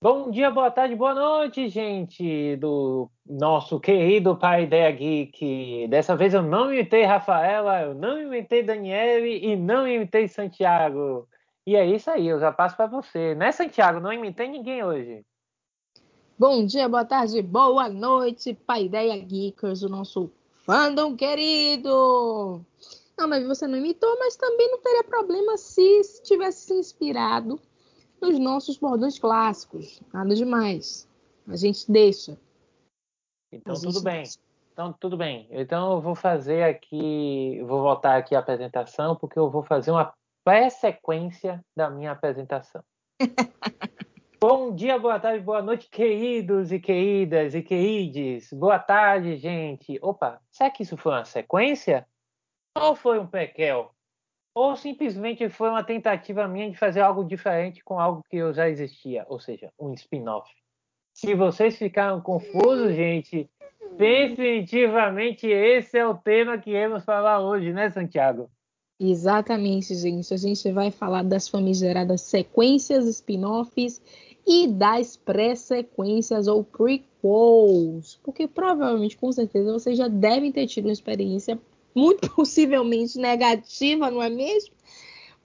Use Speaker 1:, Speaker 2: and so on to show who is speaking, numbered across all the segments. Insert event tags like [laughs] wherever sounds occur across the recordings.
Speaker 1: Bom dia, boa tarde, boa noite, gente do nosso querido Pai Ideia Geek. Dessa vez eu não imitei Rafaela, eu não imitei Daniele e não imitei Santiago. E é isso aí, eu já passo para você. Né, Santiago? Não imitei ninguém hoje.
Speaker 2: Bom dia, boa tarde, boa noite, Pai Ideia Geekers, o nosso fandom querido. Não, mas você não imitou, mas também não teria problema se tivesse se inspirado nos nossos bordões clássicos. Nada demais. A gente deixa.
Speaker 1: Então, tudo bem. Deixa. Então, tudo bem. Então, eu vou fazer aqui, vou voltar aqui a apresentação, porque eu vou fazer uma pré-sequência da minha apresentação. [laughs] Bom dia, boa tarde, boa noite, queridos e queridas e querides. Boa tarde, gente. Opa, será que isso foi uma sequência? Ou foi um prequel? Ou simplesmente foi uma tentativa minha de fazer algo diferente com algo que eu já existia, ou seja, um spin-off. Se vocês ficaram confusos, gente, definitivamente esse é o tema que vamos falar hoje, né, Santiago?
Speaker 2: Exatamente, gente. A gente vai falar das famigeradas sequências, spin-offs e das pré-sequências ou prequels. Porque provavelmente, com certeza, vocês já devem ter tido uma experiência muito [laughs] possivelmente negativa, não é mesmo?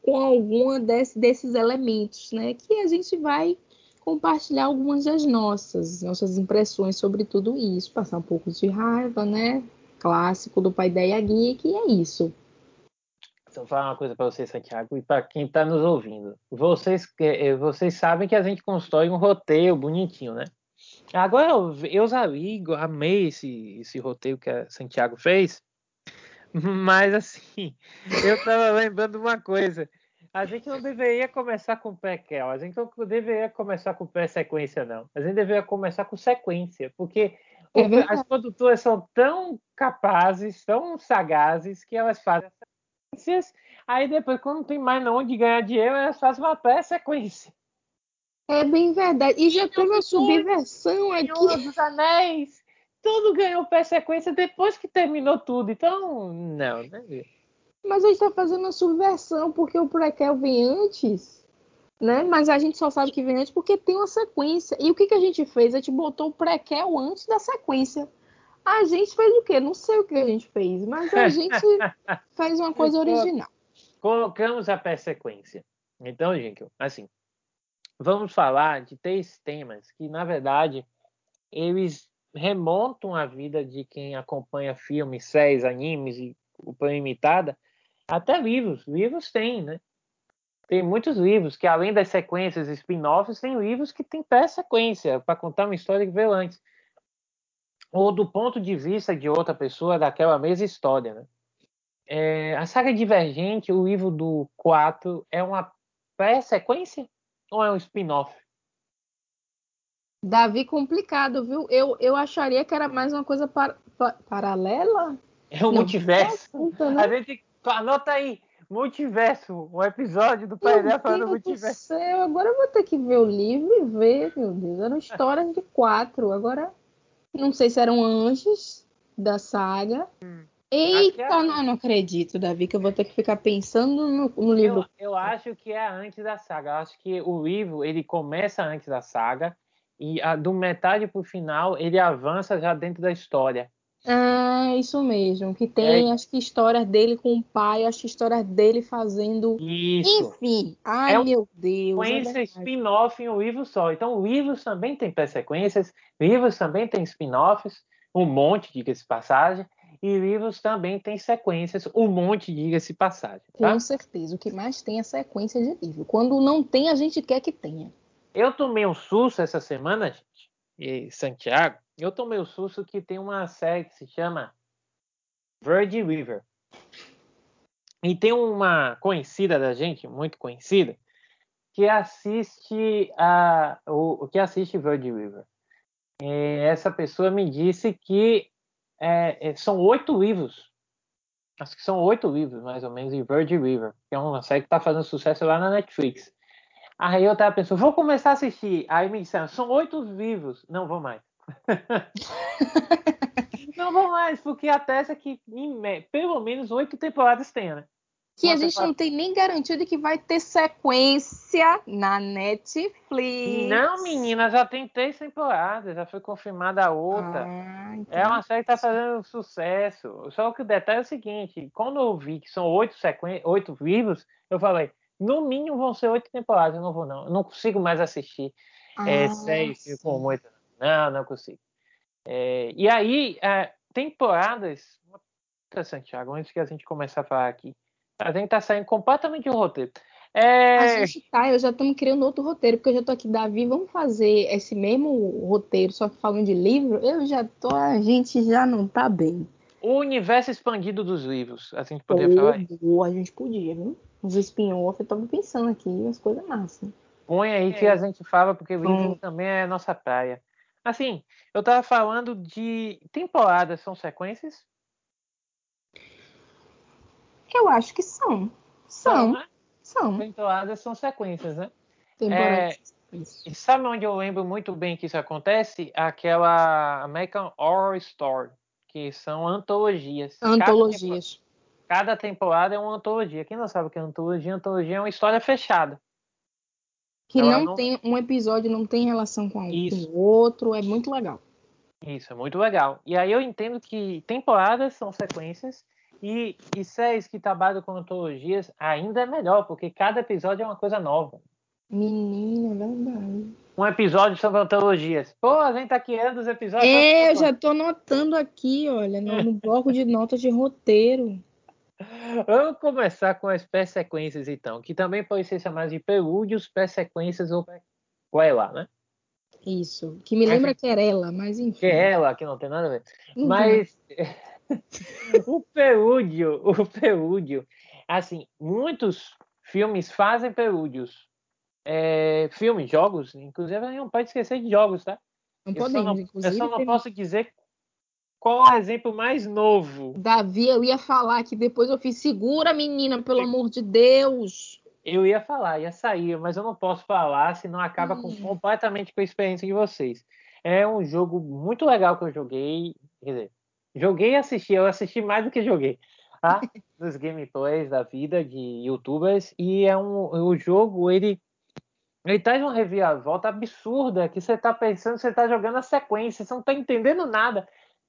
Speaker 2: Com alguma desse, desses elementos, né? Que a gente vai compartilhar algumas das nossas, nossas impressões sobre tudo isso, passar um pouco de raiva, né? Clássico do Pai Ideia Geek, e é isso.
Speaker 1: Então, vou falar uma coisa para vocês, Santiago, e para quem está nos ouvindo. Vocês, eh, vocês sabem que a gente constrói um roteiro bonitinho, né? Agora, eu, eu amei esse, esse roteiro que a Santiago fez, mas assim, eu estava lembrando uma coisa. A gente não deveria começar com prequel, a gente não deveria começar com pré-sequência, não. A gente deveria começar com sequência, porque é as produtoras são tão capazes, tão sagazes, que elas fazem sequências, aí depois, quando não tem mais onde ganhar dinheiro, elas fazem uma pré-sequência.
Speaker 2: É bem verdade. E já teve uma subversão aqui. Senhor
Speaker 1: dos Anéis tudo ganhou pé sequência depois que terminou tudo. Então, não, né?
Speaker 2: Mas a gente está fazendo uma subversão, porque o prequel vem antes, né? Mas a gente só sabe que vem antes porque tem uma sequência. E o que, que a gente fez? A gente botou o prequel antes da sequência. A gente fez o quê? Não sei o que a gente fez, mas a [laughs] gente fez uma coisa original.
Speaker 1: Colocamos a pé sequência. Então, gente, assim, vamos falar de três temas que, na verdade, eles remontam a vida de quem acompanha filmes, séries, animes e o imitada, até livros. Livros tem, né? Tem muitos livros que, além das sequências spin-offs, tem livros que tem pré-sequência para contar uma história que veio antes. Ou do ponto de vista de outra pessoa daquela mesma história, né? É, a saga Divergente, o livro do 4, é uma pré-sequência ou é um spin-off?
Speaker 2: Davi complicado, viu? Eu, eu acharia que era mais uma coisa par, par, paralela.
Speaker 1: É o multiverso. Conta, né? A gente anota aí, multiverso, um episódio do Painel falando multiverso.
Speaker 2: Do céu, agora eu vou ter que ver o livro e ver, meu Deus. Eram histórias de quatro. Agora, não sei se eram anjos da saga. Hum. Eita, é... não, não acredito, Davi, que eu vou ter que ficar pensando no, no livro.
Speaker 1: Eu, eu, acho que é antes da saga. Eu acho que o livro ele começa antes da saga e a, do metade para o final ele avança já dentro da história.
Speaker 2: Ah, isso mesmo. Que tem, é. acho que histórias dele com o pai, acho que histórias dele fazendo.
Speaker 1: Isso.
Speaker 2: Enfim. Ai, é meu Deus.
Speaker 1: Sequência é spin-off em um livro só. Então, livros também tem pré-sequências, livros também tem spin-offs, um monte, diga-se passagem. E livros também tem sequências, um monte, diga-se passagem.
Speaker 2: Tá? Com certeza. O que mais tem é sequência de livro. Quando não tem, a gente quer que tenha.
Speaker 1: Eu tomei um susto essa semana, gente, e Santiago. Eu tomei um susto que tem uma série que se chama Virgin River. E tem uma conhecida da gente, muito conhecida, que assiste a o que assiste Virgin River. E essa pessoa me disse que é, é, são oito livros. Acho que são oito livros, mais ou menos, em Virgin River, que é uma série que está fazendo sucesso lá na Netflix. Aí eu tava pensando, vou começar a assistir. Aí me disseram, são oito vivos. Não vou mais. [laughs] não vou mais, porque a tese é que pelo menos oito temporadas tenha, né?
Speaker 2: Que a gente não tem nem garantia de que vai ter sequência na Netflix.
Speaker 1: Não, menina, já tem três temporadas, já foi confirmada a outra. Ah, então... É uma série que tá fazendo sucesso. Só que o detalhe é o seguinte: quando eu vi que são oito, sequen... oito vivos, eu falei, no mínimo vão ser oito temporadas, eu não vou, não. Eu não consigo mais assistir é, ah, é, séries com oito. Não, não consigo. É, e aí, é, temporadas. Santiago, antes que a gente comece a falar aqui a gente tá saindo completamente do roteiro. É...
Speaker 2: A gente tá, eu já estamos criando outro roteiro, porque eu já tô aqui, Davi, vamos fazer esse mesmo roteiro, só que falando de livro, eu já tô, a gente já não tá bem.
Speaker 1: O universo expandido dos livros, a gente poderia oh, falar isso.
Speaker 2: A gente podia, viu? Os spin-off, eu tô pensando aqui, umas coisas massas.
Speaker 1: Põe aí é. que a gente fala, porque o livro hum. também é nossa praia. Assim, eu tava falando de temporadas, são sequências?
Speaker 2: Eu acho que são. São. Né? São.
Speaker 1: Temporadas são sequências, né? Temporadas. É, e sabe onde eu lembro muito bem que isso acontece? Aquela American Horror Story, que são antologias.
Speaker 2: Antologias.
Speaker 1: Cada, cada temporada é uma antologia. Quem não sabe o que é antologia? Antologia é uma história fechada.
Speaker 2: Que não, não, tem um episódio, não tem relação com o outro, é muito legal.
Speaker 1: Isso, é muito legal. E aí eu entendo que temporadas são sequências e, e séries que trabalham com antologias ainda é melhor, porque cada episódio é uma coisa nova.
Speaker 2: Menina, é verdade.
Speaker 1: Um episódio sobre antologias. Pô, a gente tá criando os episódios.
Speaker 2: É, eu já tô anotando aqui, olha, no, no [laughs] bloco de notas de roteiro.
Speaker 1: Vamos começar com as pré-sequências, então, que também pode ser chamado de prelúdios, pré-sequências ou lá, né?
Speaker 2: Isso, que me lembra Querela, mas enfim.
Speaker 1: Querela, que não tem nada a ver. Uhum. Mas [laughs] o prelúdio, o prelúdio, assim, muitos filmes fazem prelúdios. É, filmes, jogos, inclusive não pode esquecer de jogos, tá?
Speaker 2: Não eu podemos,
Speaker 1: só
Speaker 2: não, Eu
Speaker 1: só não posso dizer qual é o exemplo mais novo.
Speaker 2: Davi, eu ia falar que depois eu fiz segura, menina, pelo amor de Deus.
Speaker 1: Eu ia falar, ia sair, mas eu não posso falar, senão acaba hum. com, completamente com a experiência de vocês. É um jogo muito legal que eu joguei, quer dizer, Joguei e assisti, eu assisti mais do que joguei. Tá? [laughs] Nos gameplays da vida de youtubers. E é um. O jogo, ele. Ele traz uma reviravolta absurda que você tá pensando você tá jogando a sequência, você não tá entendendo nada.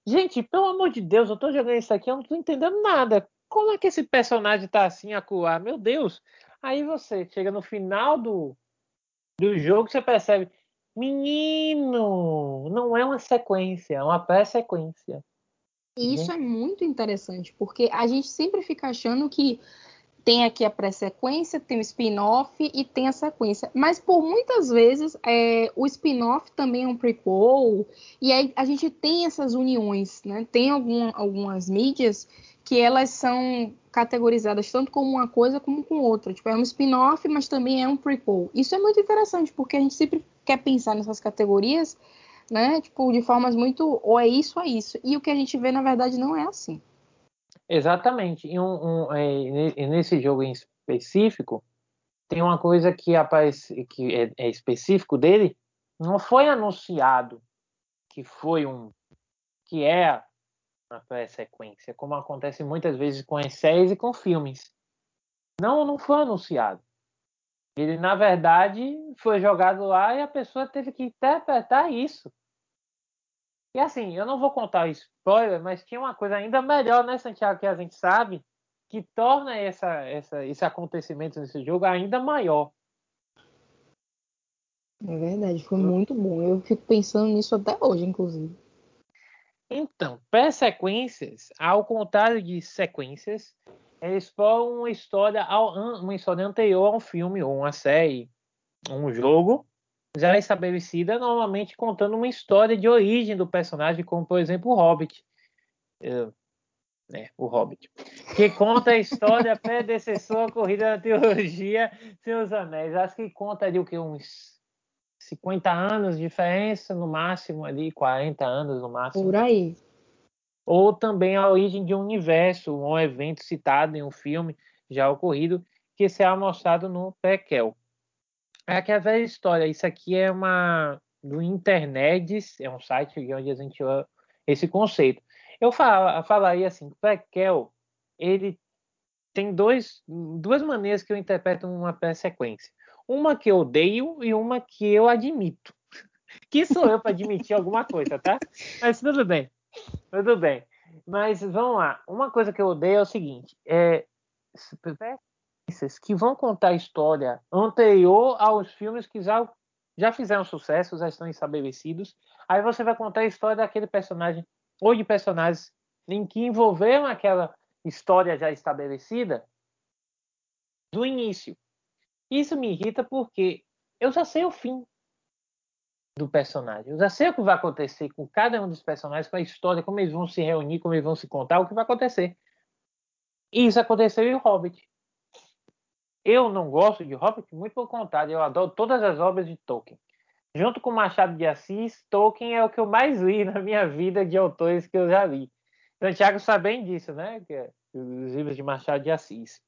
Speaker 1: Gente, pelo amor de Deus, eu tô jogando isso aqui, eu não tô entendendo nada. Como é que esse personagem tá assim a coar? Meu Deus! Aí você chega no final do, do jogo, você percebe, menino, não é uma sequência, é uma pré-sequência.
Speaker 2: E isso é muito interessante, porque a gente sempre fica achando que tem aqui a pré-sequência, tem o spin-off e tem a sequência. Mas por muitas vezes é, o spin-off também é um prequel, e aí a gente tem essas uniões, né? Tem algum, algumas mídias que elas são categorizadas tanto como uma coisa como com outra. Tipo, é um spin-off, mas também é um prequel. Isso é muito interessante, porque a gente sempre quer pensar nessas categorias né? Tipo, de formas muito ou é isso ou é isso. E o que a gente vê, na verdade, não é assim.
Speaker 1: Exatamente. E um, um, é, nesse jogo em específico, tem uma coisa que aparece que é, é específico dele, não foi anunciado que foi um que é uma pré-sequência, como acontece muitas vezes com as séries e com filmes. Não, não foi anunciado. Ele, na verdade, foi jogado lá e a pessoa teve que interpretar isso. E assim, eu não vou contar spoiler, mas tinha uma coisa ainda melhor, né, Santiago, que a gente sabe, que torna essa, essa, esse acontecimento nesse jogo ainda maior.
Speaker 2: É verdade, foi muito bom. Eu fico pensando nisso até hoje, inclusive.
Speaker 1: Então, pré-sequências, ao contrário de sequências, eles exploram uma história, uma história anterior a um filme ou uma série, um jogo, já estabelecida, normalmente contando uma história de origem do personagem, como por exemplo o Hobbit. É, né, o Hobbit. Que conta a história [laughs] predecessora corrida da teologia Seus Anéis. Acho que conta ali o que? Uns 50 anos de diferença, no máximo ali, 40 anos no máximo.
Speaker 2: Por aí.
Speaker 1: Ou também a origem de um universo, um evento citado em um filme já ocorrido, que será mostrado no prequel. É aquela velha história. Isso aqui é uma do internet, é um site onde a gente esse conceito. Eu falaria assim, Prequel, ele tem dois, duas maneiras que eu interpreto uma pré-sequência. Uma que eu odeio e uma que eu admito. [laughs] Que sou eu para admitir alguma coisa, tá? Mas tudo bem. Tudo bem. Mas vamos lá. Uma coisa que eu odeio é o seguinte: é que vão contar a história anterior aos filmes que já, já fizeram sucesso, já estão estabelecidos. Aí você vai contar a história daquele personagem ou de personagens em que envolveram aquela história já estabelecida do início. Isso me irrita porque eu já sei o fim do personagem. Eu já sei o que vai acontecer com cada um dos personagens, com a história, como eles vão se reunir, como eles vão se contar, o que vai acontecer. E isso aconteceu em Hobbit. Eu não gosto de Hobbit, muito pelo contrário, eu adoro todas as obras de Tolkien. Junto com Machado de Assis, Tolkien é o que eu mais li [laughs] na minha vida de autores que eu já li. Santiago sabe bem disso, né? É os livros de Machado de Assis.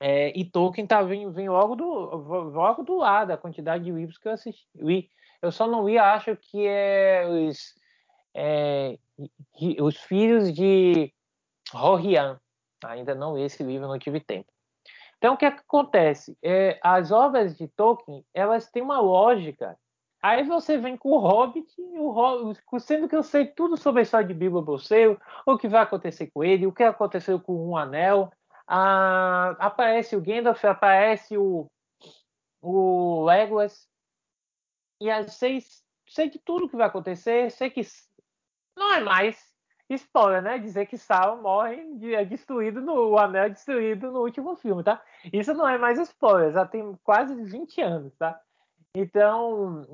Speaker 1: É, e Tolkien tá vindo, vindo logo do logo do lado a quantidade de livros que eu assisti. Eu só não li, acho que é os é, os filhos de Rorian. Ainda não li esse livro, não tive tempo. Então, o que, é que acontece? É, as obras de Tolkien, elas têm uma lógica. Aí você vem com o Hobbit, o Hobbit sendo que eu sei tudo sobre a história de Bilbo Bolseiro, o que vai acontecer com ele, o que aconteceu com um anel, aparece o Gandalf, aparece o, o Legolas. E aí sei, sei de tudo que vai acontecer, sei que não é mais spoiler, né? Dizer que Sauron morre é destruído no o anel é destruído no último filme, tá? Isso não é mais spoiler, já tem quase 20 anos, tá? Então,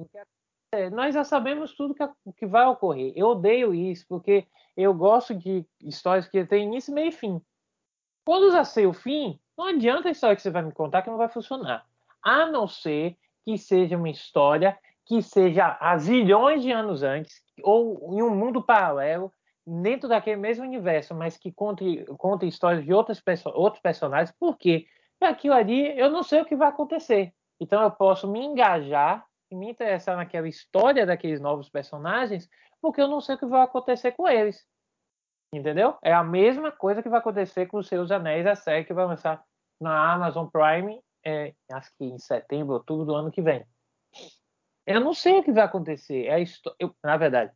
Speaker 1: nós já sabemos tudo que, que vai ocorrer. Eu odeio isso, porque eu gosto de histórias que têm início, meio e fim. Quando já sei o fim, não adianta a história que você vai me contar que não vai funcionar. A não ser que seja uma história que seja há zilhões de anos antes, ou em um mundo paralelo, dentro daquele mesmo universo, mas que conte, conte histórias de outras outros personagens, porque aquilo ali eu não sei o que vai acontecer. Então eu posso me engajar e me interessar naquela história daqueles novos personagens, porque eu não sei o que vai acontecer com eles. Entendeu? É a mesma coisa que vai acontecer com os seus anéis, a série que vai lançar na Amazon Prime, é, acho que em setembro, outubro do ano que vem. Eu não sei o que vai acontecer. É eu, na verdade,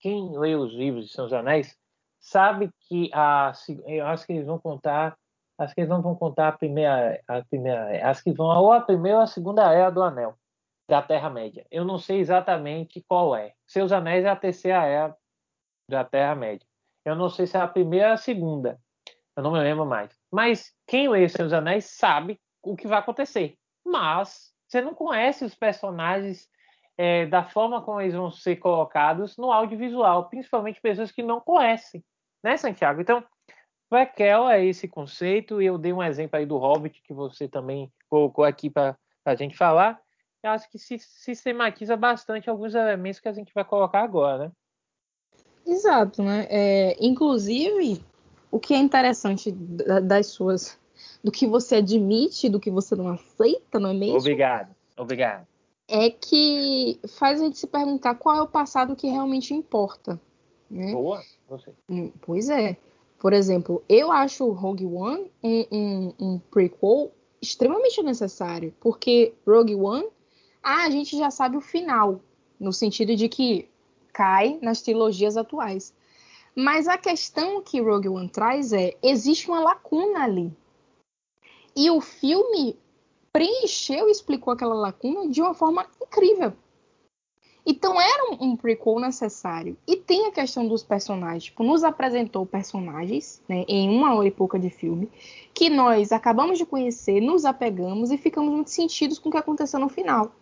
Speaker 1: quem lê os livros de Seus Anéis sabe que a, acho que eles vão contar, acho que eles não vão contar a primeira, a primeira, acho que vão ou a primeira ou a segunda era do Anel da Terra Média. Eu não sei exatamente qual é. Seus Anéis é a terceira era da Terra Média. Eu não sei se é a primeira ou a segunda. Eu não me lembro mais. Mas quem lê Seus Anéis sabe o que vai acontecer. Mas você não conhece os personagens é, da forma como eles vão ser colocados no audiovisual, principalmente pessoas que não conhecem, né, Santiago? Então, Prequel é esse conceito, e eu dei um exemplo aí do Hobbit, que você também colocou aqui para a gente falar. Eu acho que se sistematiza bastante alguns elementos que a gente vai colocar agora, né?
Speaker 2: Exato, né? É, inclusive, o que é interessante das suas, do que você admite, do que você não aceita, não é mesmo?
Speaker 1: Obrigado, obrigado.
Speaker 2: É que faz a gente se perguntar qual é o passado que realmente importa. Né?
Speaker 1: Boa, você.
Speaker 2: Hum, pois é. Por exemplo, eu acho Rogue One um, um, um prequel extremamente necessário, porque Rogue One, ah, a gente já sabe o final, no sentido de que cai nas trilogias atuais. Mas a questão que Rogue One traz é: existe uma lacuna ali. E o filme preencheu e explicou aquela lacuna de uma forma incrível. Então era um, um prequel necessário. E tem a questão dos personagens. Tipo, nos apresentou personagens, né, em uma hora e pouca de filme, que nós acabamos de conhecer, nos apegamos e ficamos muito sentidos com o que aconteceu no final.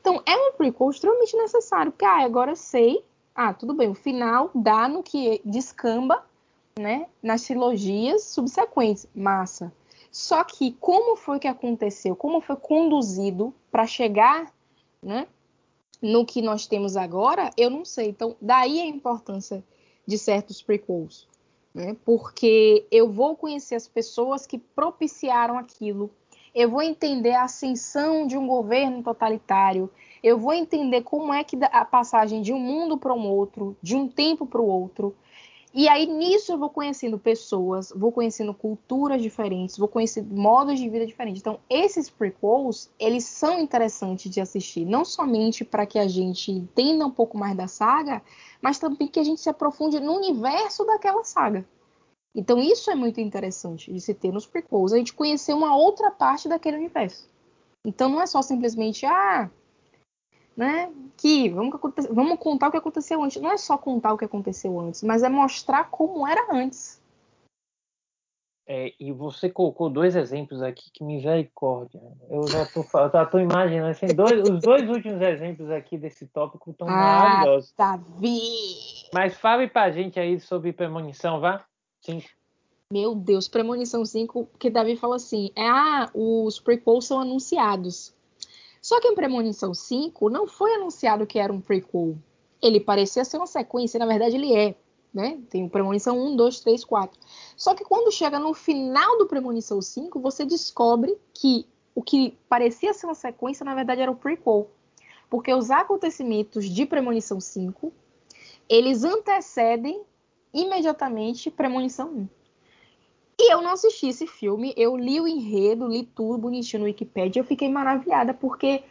Speaker 2: Então é um prequel extremamente necessário, porque ah, agora sei ah, tudo bem, o final dá no que descamba, né, nas trilogias subsequentes, massa. Só que como foi que aconteceu, como foi conduzido para chegar, né, no que nós temos agora, eu não sei. Então, daí a importância de certos prequels, né? Porque eu vou conhecer as pessoas que propiciaram aquilo, eu vou entender a ascensão de um governo totalitário, eu vou entender como é que a passagem de um mundo para um outro, de um tempo para o outro. E aí nisso eu vou conhecendo pessoas, vou conhecendo culturas diferentes, vou conhecer modos de vida diferentes. Então, esses prequels, eles são interessantes de assistir, não somente para que a gente entenda um pouco mais da saga, mas também que a gente se aprofunde no universo daquela saga. Então, isso é muito interessante de se ter nos prequels, a gente conhecer uma outra parte daquele universo. Então, não é só simplesmente, ah, né? Que vamos, vamos contar o que aconteceu antes. Não é só contar o que aconteceu antes, mas é mostrar como era antes.
Speaker 1: É, e você colocou dois exemplos aqui que misericórdia. Eu já tô, já tô imaginando. Assim, dois, os dois últimos exemplos aqui desse tópico estão ah, maravilhosos.
Speaker 2: Davi!
Speaker 1: Mas fale pra gente aí sobre premonição, vá? Sim.
Speaker 2: Meu Deus, premonição 5, que Davi fala assim: é, ah, os prequels são anunciados. Só que em Premonição 5 não foi anunciado que era um prequel. Ele parecia ser uma sequência, na verdade ele é. Né? Tem o Premonição 1, 2, 3, 4. Só que quando chega no final do Premonição 5, você descobre que o que parecia ser uma sequência, na verdade, era o prequel. Porque os acontecimentos de Premonição 5, eles antecedem imediatamente Premonição 1. E eu não assisti esse filme, eu li o enredo, li tudo bonitinho no Wikipedia, eu fiquei maravilhada porque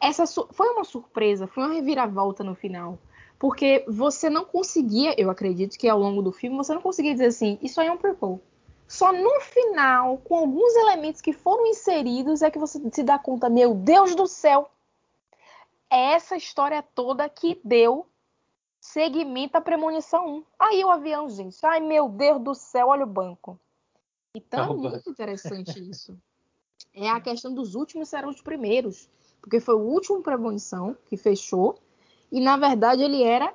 Speaker 2: essa foi uma surpresa, foi uma reviravolta no final. Porque você não conseguia, eu acredito que ao longo do filme, você não conseguia dizer assim, isso aí é um prequel. Só no final, com alguns elementos que foram inseridos, é que você se dá conta, meu Deus do céu, é essa história toda que deu seguimento à premonição 1. Aí o avião, gente, ai meu Deus do céu, olha o banco. [laughs] Então, é muito interessante isso. [laughs] É a questão dos últimos serão os primeiros. Porque foi o último premonição que fechou. E, na verdade, ele era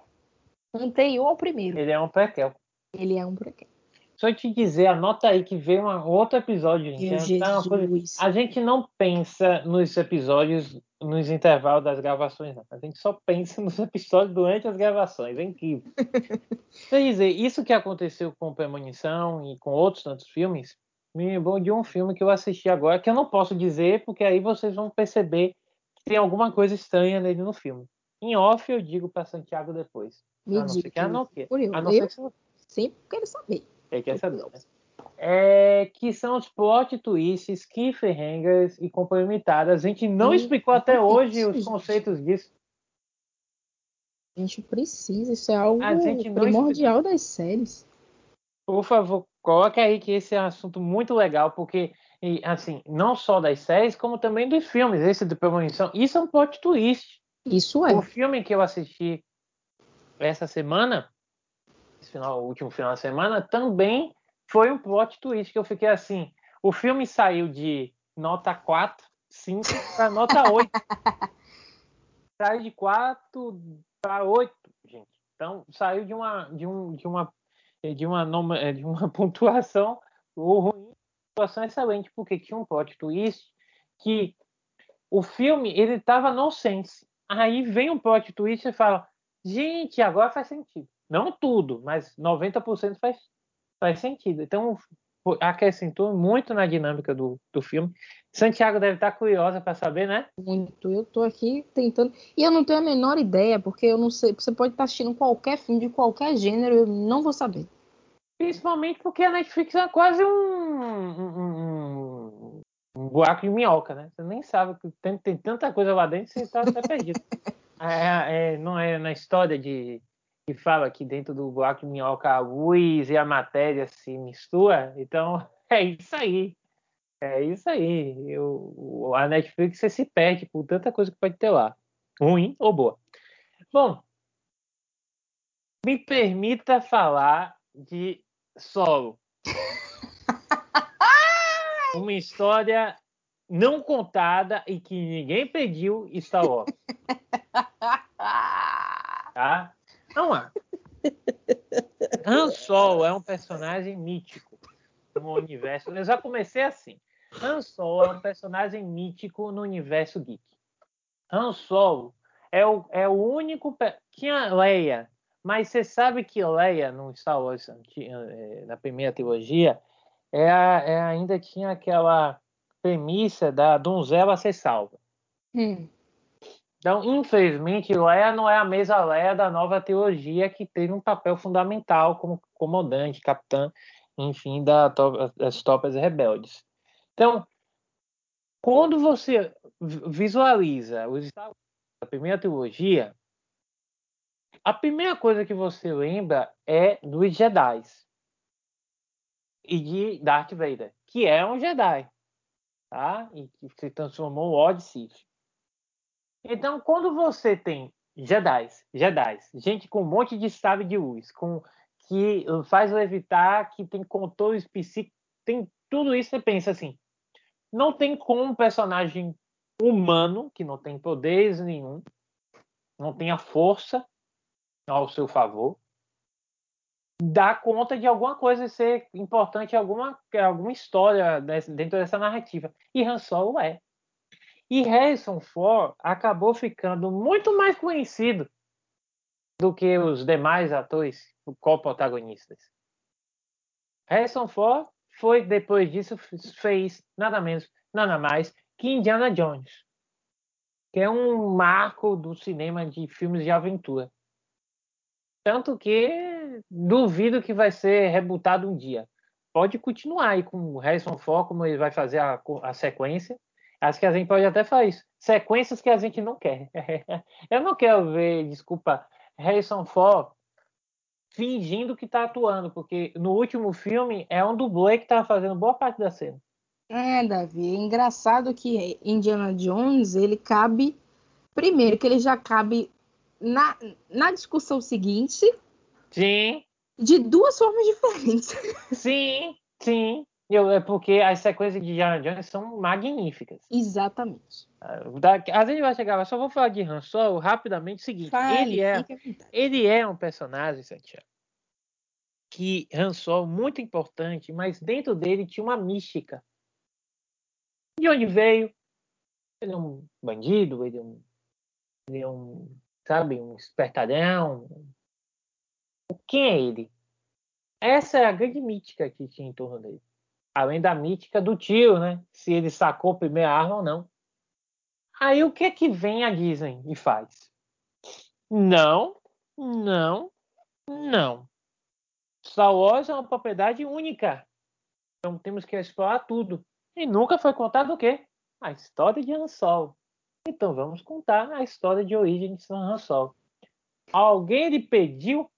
Speaker 2: anterior ao primeiro.
Speaker 1: Ele é um prequel.
Speaker 2: Ele é um prequel.
Speaker 1: Só te dizer, anota aí que veio um outro episódio, gente.
Speaker 2: Meu
Speaker 1: coisa... A gente não pensa nos episódios nos intervalos das gravações, não. A gente só pensa nos [laughs] episódios durante as gravações. É incrível. [laughs] Quer dizer, isso que aconteceu com Premonição e com outros tantos filmes me lembrou de um filme que eu assisti agora, que eu não posso dizer, porque aí vocês vão perceber que tem alguma coisa estranha nele no filme. Em off eu digo para Santiago depois.
Speaker 2: Me a não ser que a
Speaker 1: não
Speaker 2: queira. A não ser que você... Sempre quero saber.
Speaker 1: Ele quer saber. Né? É, que são os plot twists, cliffhangers e complementadas. A gente não explicou até hoje os conceitos disso.
Speaker 2: A gente precisa, isso é algo primordial das séries.
Speaker 1: Por favor, coloque aí que esse é um assunto muito legal, porque, assim, não só das séries, como também dos filmes, esse de premonição. Isso é um plot twist.
Speaker 2: Isso é.
Speaker 1: O filme que eu assisti essa semana, final, o último final de semana, também foi um plot twist que eu fiquei assim. O filme saiu de nota 4, 5 para nota [laughs] 8. saiu de 4 para 8, gente. Então, saiu de uma de um de uma de uma de uma [laughs] pontuação ruim, pontuação excelente, porque tinha um plot twist que o filme ele estava nonsense. Aí vem um plot twist e fala: "Gente, agora faz sentido". Não tudo, mas 90% faz faz sentido. Então, acrescentou muito na dinâmica do, do filme. Santiago deve estar curiosa para saber, né?
Speaker 2: Muito. Eu estou aqui tentando. E eu não tenho a menor ideia, porque eu não sei. Você pode estar assistindo qualquer filme de qualquer gênero, eu não vou saber.
Speaker 1: Principalmente porque a Netflix é quase um, um, um, um buraco de minhoca, né? Você nem sabe que tem, tem tanta coisa lá dentro, você está até perdido. [laughs] É, é, não é na história de que fala que dentro do buraco de minhoca a luz e a matéria se mistura. Então, [laughs] é isso aí. É isso aí. Eu, a Netflix você se perde por tanta coisa que pode ter lá. Ruim ou boa. Bom, me permita falar de Solo. [laughs] Uma história não contada e que ninguém pediu Star Wars. [laughs] Tá? Não há. Han Solo é um personagem mítico no universo. Eu já comecei assim. Han é um personagem mítico no universo geek. Han é o, é o único. Tinha Leia, mas você sabe que Leia no Star Wars, eh, na primeira trilogia, é, é, ainda tinha aquela premissa da donzela ser salva. Hum. Então, infelizmente, Leia não é a mesma Leia da nova teologia que teve um papel fundamental como comandante, capitã, enfim, da, das tropas rebeldes. Então, quando você visualiza os da primeira trilogia, a primeira coisa que você lembra é dos Jedi e de Darth Vader, que é um Jedi, tá? E que se transformou em Lord Sith. Então, quando você tem Jedi, Jedi, gente com um monte de sabre de luz, com que faz levitar, que tem controle específico, tem tudo isso, você pensa assim, não tem como um personagem humano, que não tem poderes nenhum, não tem a força ao seu favor, dar conta de alguma coisa e ser importante alguma, alguma história dentro dessa narrativa. E Han Solo é. E Harrison Ford acabou ficando muito mais conhecido do que os demais atores co-protagonistas. Harrison Ford foi, depois disso, fez nada menos, nada mais que Indiana Jones, que é um marco do cinema de filmes de aventura. Tanto que duvido que vai ser rebutado um dia. Pode continuar aí com o Harrison Ford, como ele vai fazer a, a sequência. Acho que a gente pode até falar isso. Sequências que a gente não quer. [laughs] Eu não quero ver, desculpa, Harrison Ford fingindo que está atuando, porque no último filme é um dublê que está fazendo boa parte da cena.
Speaker 2: É, Davi, é engraçado que Indiana Jones, ele cabe primeiro que ele já cabe na, na discussão seguinte.
Speaker 1: Sim.
Speaker 2: De duas formas diferentes. [laughs]
Speaker 1: Sim, sim. Eu, é porque as sequências de Indiana Jones são magníficas.
Speaker 2: Exatamente.
Speaker 1: Às vezes vai chegar, só vou falar de Han Solo rapidamente. O seguinte, Fale, ele é, ele é um personagem, Santiago, que Han Solo muito importante, mas dentro dele tinha uma mística. De onde veio? Ele é um bandido, ele é um, ele é um sabe, um espertalhão. Quem é ele? Essa é a grande mítica que tinha em torno dele além da mítica do tio, né? Se ele sacou a primeira arma ou não. Aí o que é que vem a Disney e faz? Não, não, não. Star Wars é uma propriedade única. Então temos que explorar tudo. E nunca foi contado o quê? A história de Han Solo. Então vamos contar a história de origem de Han Solo. Alguém lhe pediu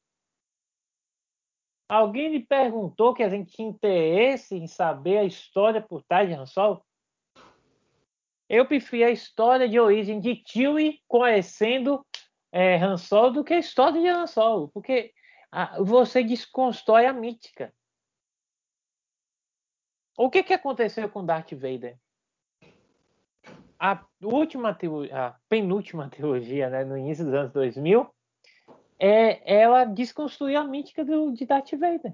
Speaker 1: Alguém lhe perguntou que a gente tinha interesse em saber a história por trás de Han Solo? Eu prefiro a história de origem de Chewie conhecendo é, Han Solo do que a história de Han Solo, porque a, você desconstrói a mítica. O que, que aconteceu com Darth Vader? A última a penúltima [laughs] trilogia, né, no início dos anos 2000, é, ela desconstruiu a mítica do, de Darth Vader.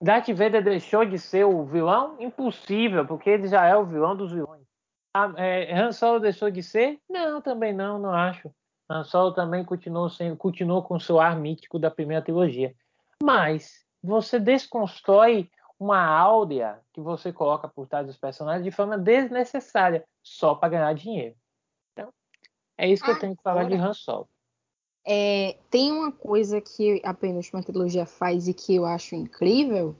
Speaker 1: Darth Vader deixou de ser o vilão? Impossível, porque ele já é o vilão dos vilões. A, é, Han Solo deixou de ser? Não, também não, não acho. Han Solo também continuou, sendo, continuou com seu ar mítico da primeira trilogia. Mas você desconstrói uma áurea que você coloca por trás dos personagens de forma desnecessária, só para ganhar dinheiro. Então, é isso que eu tenho que falar de Han Solo.
Speaker 2: É, tem uma coisa que a penúltima trilogia faz e que eu acho incrível,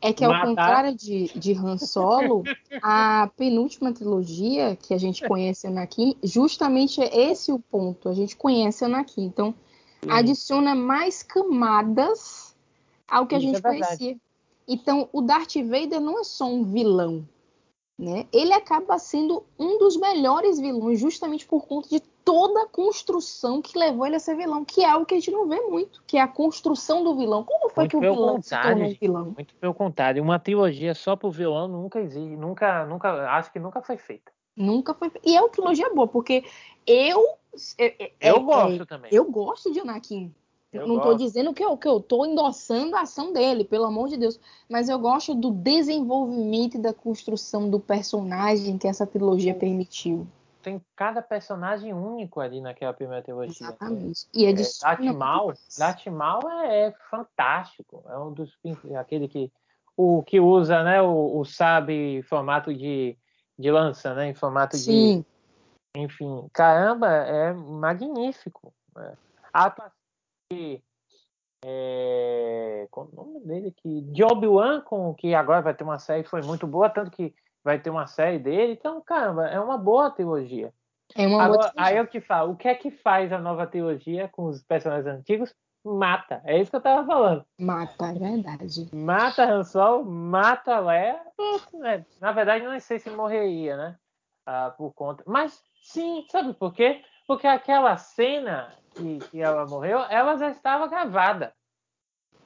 Speaker 2: é que ao Matar. contrário de, de Han Solo, a penúltima trilogia que a gente conhece Anakin, justamente é esse o ponto. A gente conhece Anakin, então adiciona mais camadas ao que Isso a gente é conhecia. Então o Darth Vader não é só um vilão, né? Ele acaba sendo um dos melhores vilões justamente por conta de toda a construção que levou ele a ser vilão, que é algo que a gente não vê muito, que é a construção do vilão. Como foi muito que o vilão se tornou um vilão?
Speaker 1: Muito pelo contrário, uma trilogia só pro vilão nunca existe, nunca, nunca, acho que nunca foi feita.
Speaker 2: Nunca foi. E é uma trilogia boa, porque eu
Speaker 1: eu, é, eu é, gosto é, também.
Speaker 2: Eu gosto de Anakin. Eu não estou dizendo que eu, que eu tô endossando a ação dele, pelo amor de Deus. Mas eu gosto do desenvolvimento e da construção do personagem que essa trilogia permitiu
Speaker 1: tem cada personagem único ali naquela primeira trilogia.
Speaker 2: Exatamente. E é de
Speaker 1: é, é, é, fantástico. É um dos aquele que o que usa, né, o, o sabe em formato de, de lança, né, em formato Sim. de enfim, caramba, é magnífico. Né? A atuação de, é, qual é o nome dele aqui? De Obi-Wan, com que agora vai ter uma série, foi muito boa, tanto que vai ter uma série dele. Então, caramba, é uma boa trilogia.
Speaker 2: É uma
Speaker 1: agora,
Speaker 2: boa
Speaker 1: Aí eu te falo, o que é que faz a nova trilogia com os personagens antigos? Mata. É isso que eu tava falando.
Speaker 2: Mata, é verdade.
Speaker 1: Mata Han Solo, mata Leia. Né? Na verdade, não sei se morreria, né? Ah, por conta. Mas sim, sabe por quê? Porque aquela cena que, que ela morreu, ela já estava gravada.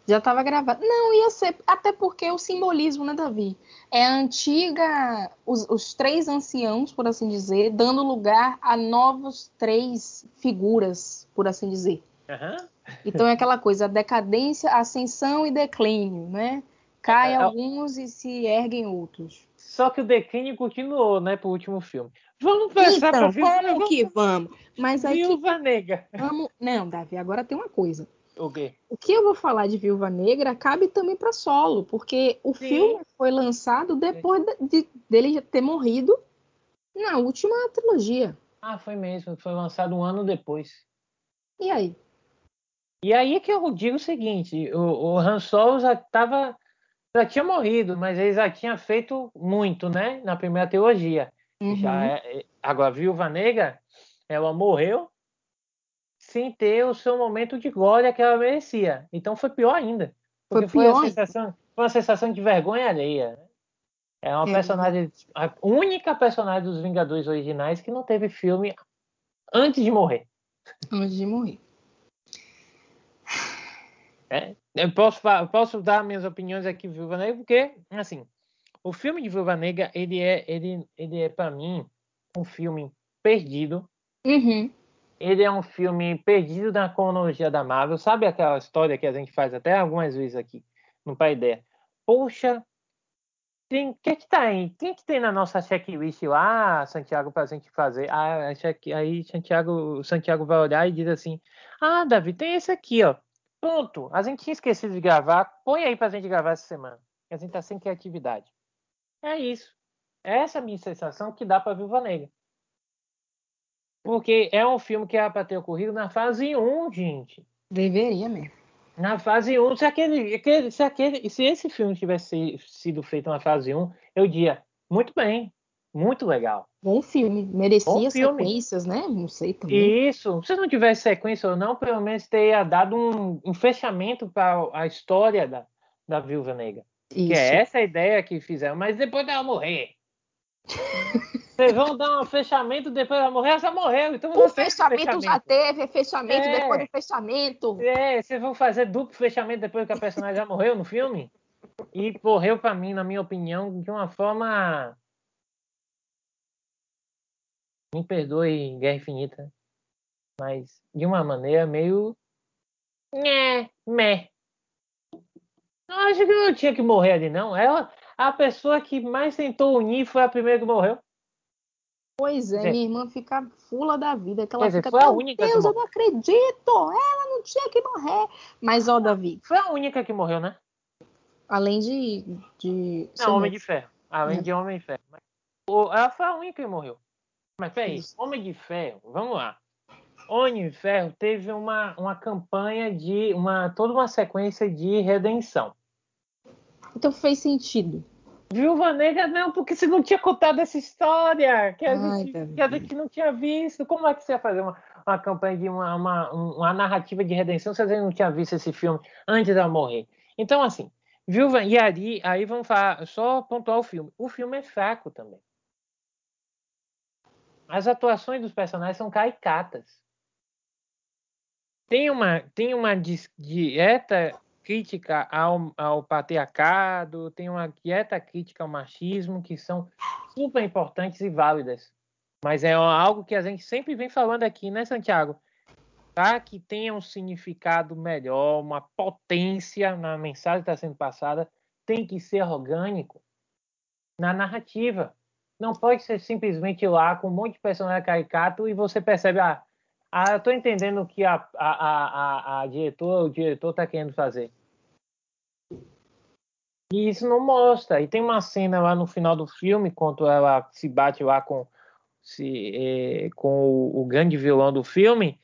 Speaker 2: Já estava gravada. Não, ia ser. Até porque o simbolismo, né, Davi? É a antiga. Os, os três anciãos, por assim dizer, dando lugar a novos três figuras, por assim dizer.
Speaker 1: Uhum.
Speaker 2: Então é aquela coisa, decadência, ascensão e declínio, né? Cai é, é, alguns e se erguem outros.
Speaker 1: Só que o declínio continuou, né, pro último filme. Vamos pensar então, pra
Speaker 2: Viúva Vamos que vamos. Mas
Speaker 1: aqui, Viúva Negra.
Speaker 2: Vamos... Não, Davi, agora tem uma coisa.
Speaker 1: O quê?
Speaker 2: O que eu vou falar de Viúva Negra cabe também para solo, porque o Sim. filme foi lançado depois de, dele ter morrido na última trilogia.
Speaker 1: Ah, foi mesmo. Foi lançado um ano depois.
Speaker 2: E aí?
Speaker 1: E aí que eu digo o seguinte: o, o Han Solo já tava, já tinha morrido, mas ele já tinha feito muito, né? Na primeira trilogia. Uhum. Já é, é, agora, Viúva Negra, ela morreu sem ter o seu momento de glória que ela merecia. Então foi pior ainda. Porque foi, pior. foi, a sensação, foi uma sensação de vergonha alheia. Né? É uma é. personagem, a única personagem dos Vingadores originais que não teve filme antes de morrer.
Speaker 2: Antes de morrer.
Speaker 1: É, eu posso, posso dar minhas opiniões aqui, Viúva Negra, porque, assim, o filme de Viúva Negra, ele é, ele, ele é para mim, um filme perdido.
Speaker 2: Uhum.
Speaker 1: Ele é um filme perdido na cronologia da Marvel. Sabe aquela história que a gente faz até algumas vezes aqui no Pai Ideia? Poxa, tem que que tá aí? Quem que tem na nossa checklist lá, Santiago, para a gente fazer? Ah, aí Santiago, Santiago vai olhar e diz assim: Ah, Davi, tem esse aqui, ó. Ponto. A gente tinha esquecido de gravar. Põe aí pra gente gravar essa semana. A gente tá sem criatividade. É isso. Essa é a minha sensação que dá pra Viúva Negra. Porque é um filme que era pra ter ocorrido na fase 1, gente.
Speaker 2: Deveria mesmo.
Speaker 1: Na fase 1, se, aquele, aquele, se, aquele, se esse filme tivesse sido feito na fase 1, eu diria, muito bem, muito legal.
Speaker 2: Bom filme. Merecia Bom filme. sequências, né? Não sei
Speaker 1: também. Isso. Se não tivesse sequência ou não, pelo menos teria dado um, um fechamento para a história da, da Viúva Negra. Isso. Que é essa a ideia que fizeram. Mas depois dela morrer. [laughs] Vocês vão dar um fechamento depois dela morrer, ela já morreu. Então
Speaker 2: o fechamento, fechamento, já teve, fechamento é, depois do fechamento.
Speaker 1: É, vocês vão fazer duplo fechamento depois que a personagem já morreu no filme? E morreu para mim, na minha opinião, de uma forma me perdoe Guerra Infinita, mas de uma maneira meio. Nhé, meh. Eu acho que não tinha que morrer ali, não. Ela, a pessoa que mais tentou unir foi a primeira que morreu.
Speaker 2: Pois é, minha irmã fica fula da vida. Que ela fica,
Speaker 1: foi a única
Speaker 2: Deus, eu não acredito! Ela não tinha que morrer. Mas, ó, Davi.
Speaker 1: Foi a única que morreu, né?
Speaker 2: Além de. de...
Speaker 1: Não, Homem de Ferro. Além é. de Homem de Ferro. Ela foi a única que morreu. Mas peraí, Homem de Ferro, vamos lá. Homem de Ferro teve uma, uma campanha de uma toda uma sequência de redenção.
Speaker 2: Então fez sentido.
Speaker 1: Viúva Negra não, porque você não tinha contado essa história que a, Ai, gente, que a gente não tinha visto. Como é que você ia fazer uma, uma campanha de uma, uma, uma narrativa de redenção se a gente não tinha visto esse filme antes dela morrer? Então, assim, Viúva, e aí, aí vamos falar, só pontuar o filme. O filme é fraco também. As atuações dos personagens são caricatas. Tem uma, tem uma dieta crítica ao, ao patriarcado, tem uma dieta crítica ao machismo, que são super importantes e válidas. Mas é algo que a gente sempre vem falando aqui, né, Santiago? Para que tenha um significado melhor, uma potência na mensagem que está sendo passada, tem que ser orgânico na narrativa. Não pode ser simplesmente lá com um monte de personagem caricato e você percebe, ah, ah eu tô entendendo o que a, a, a, a, diretora, o diretor está querendo fazer. E isso não mostra. E tem uma cena lá no final do filme, quando ela se bate lá com, se, é, com o, o, grande vilão do filme,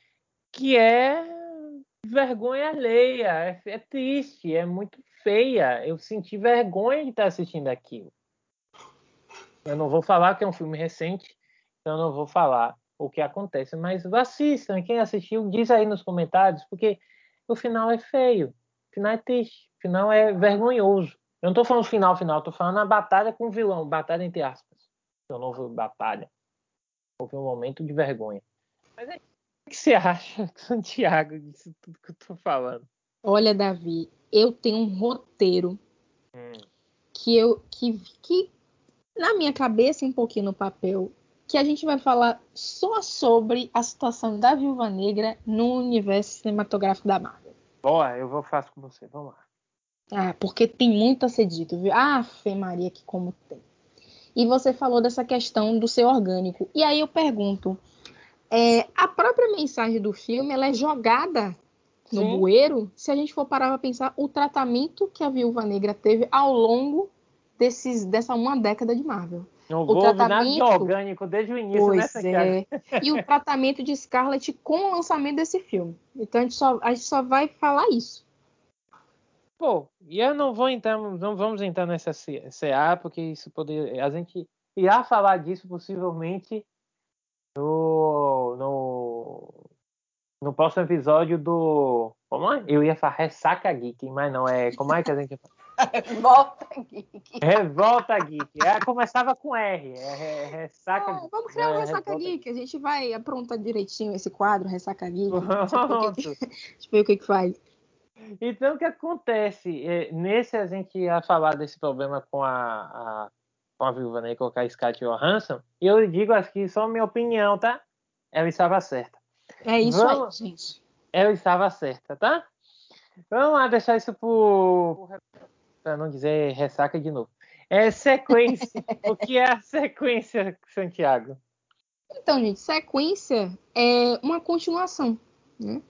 Speaker 1: que é vergonha alheia. É, é, triste, é muito feia. Eu senti vergonha de estar assistindo aquilo. Eu não vou falar que é um filme recente, então não vou falar o que acontece, mas assistam. Quem assistiu, diz aí nos comentários, porque o final é feio, o final é triste, o final é vergonhoso. Eu não tô falando final, final, tô falando a batalha com o vilão, batalha entre aspas. Eu não houve batalha. Houve um momento de vergonha. Mas aí, o que você acha, [laughs] Santiago, disso tudo que eu tô falando?
Speaker 2: Olha, Davi, eu tenho um roteiro hum. que eu que, que na minha cabeça um pouquinho no papel que a gente vai falar só sobre a situação da Viúva Negra no universo cinematográfico da Marvel.
Speaker 1: Boa, eu vou fazer com você. Vamos lá.
Speaker 2: Ah, porque tem muito a ser dito, viu? Ah, Fê Maria, que como tem. E você falou dessa questão do ser orgânico. E aí eu pergunto, é, a própria mensagem do filme, ela é jogada no Sim. bueiro, se a gente for parar para pensar o tratamento que a Viúva Negra teve ao longo desses, dessa uma década de Marvel.
Speaker 1: Não o tratamento nada orgânico desde o início,
Speaker 2: pois né, é. E o tratamento de Scarlett com o lançamento desse filme. Então a gente só, a gente só vai falar isso.
Speaker 1: Pô, e eu não vou entrar, não vamos entrar nessa CA, porque isso poderia. A gente irá falar disso possivelmente no, no, no próximo episódio do. Como é? Eu ia falar Ressaca Geek, mas não, é. Como é que a gente [laughs]
Speaker 2: Revolta Geek.
Speaker 1: Revolta Geek. É, começava com R. É, Ressaca
Speaker 2: ah, Vamos criar um é, Ressaca Geek. A gente vai aprontar direitinho esse quadro, Ressaca Geek. [laughs] Pronto. [laughs] Ver o que, que faz.
Speaker 1: Então, o que acontece? É, nesse, a gente ia falar desse problema com a, a, com a Viúva Negra, colocar a Scarlett Johansson. E eu digo aqui só minha opinião, tá? Ela estava certa.
Speaker 2: É isso Vamos... aí, gente.
Speaker 1: Ela estava certa, tá? Vamos lá deixar isso por... Para não dizer ressaca de novo. É sequência. [laughs] o que é a sequência, Santiago?
Speaker 2: Então, gente, sequência é uma continuação, né?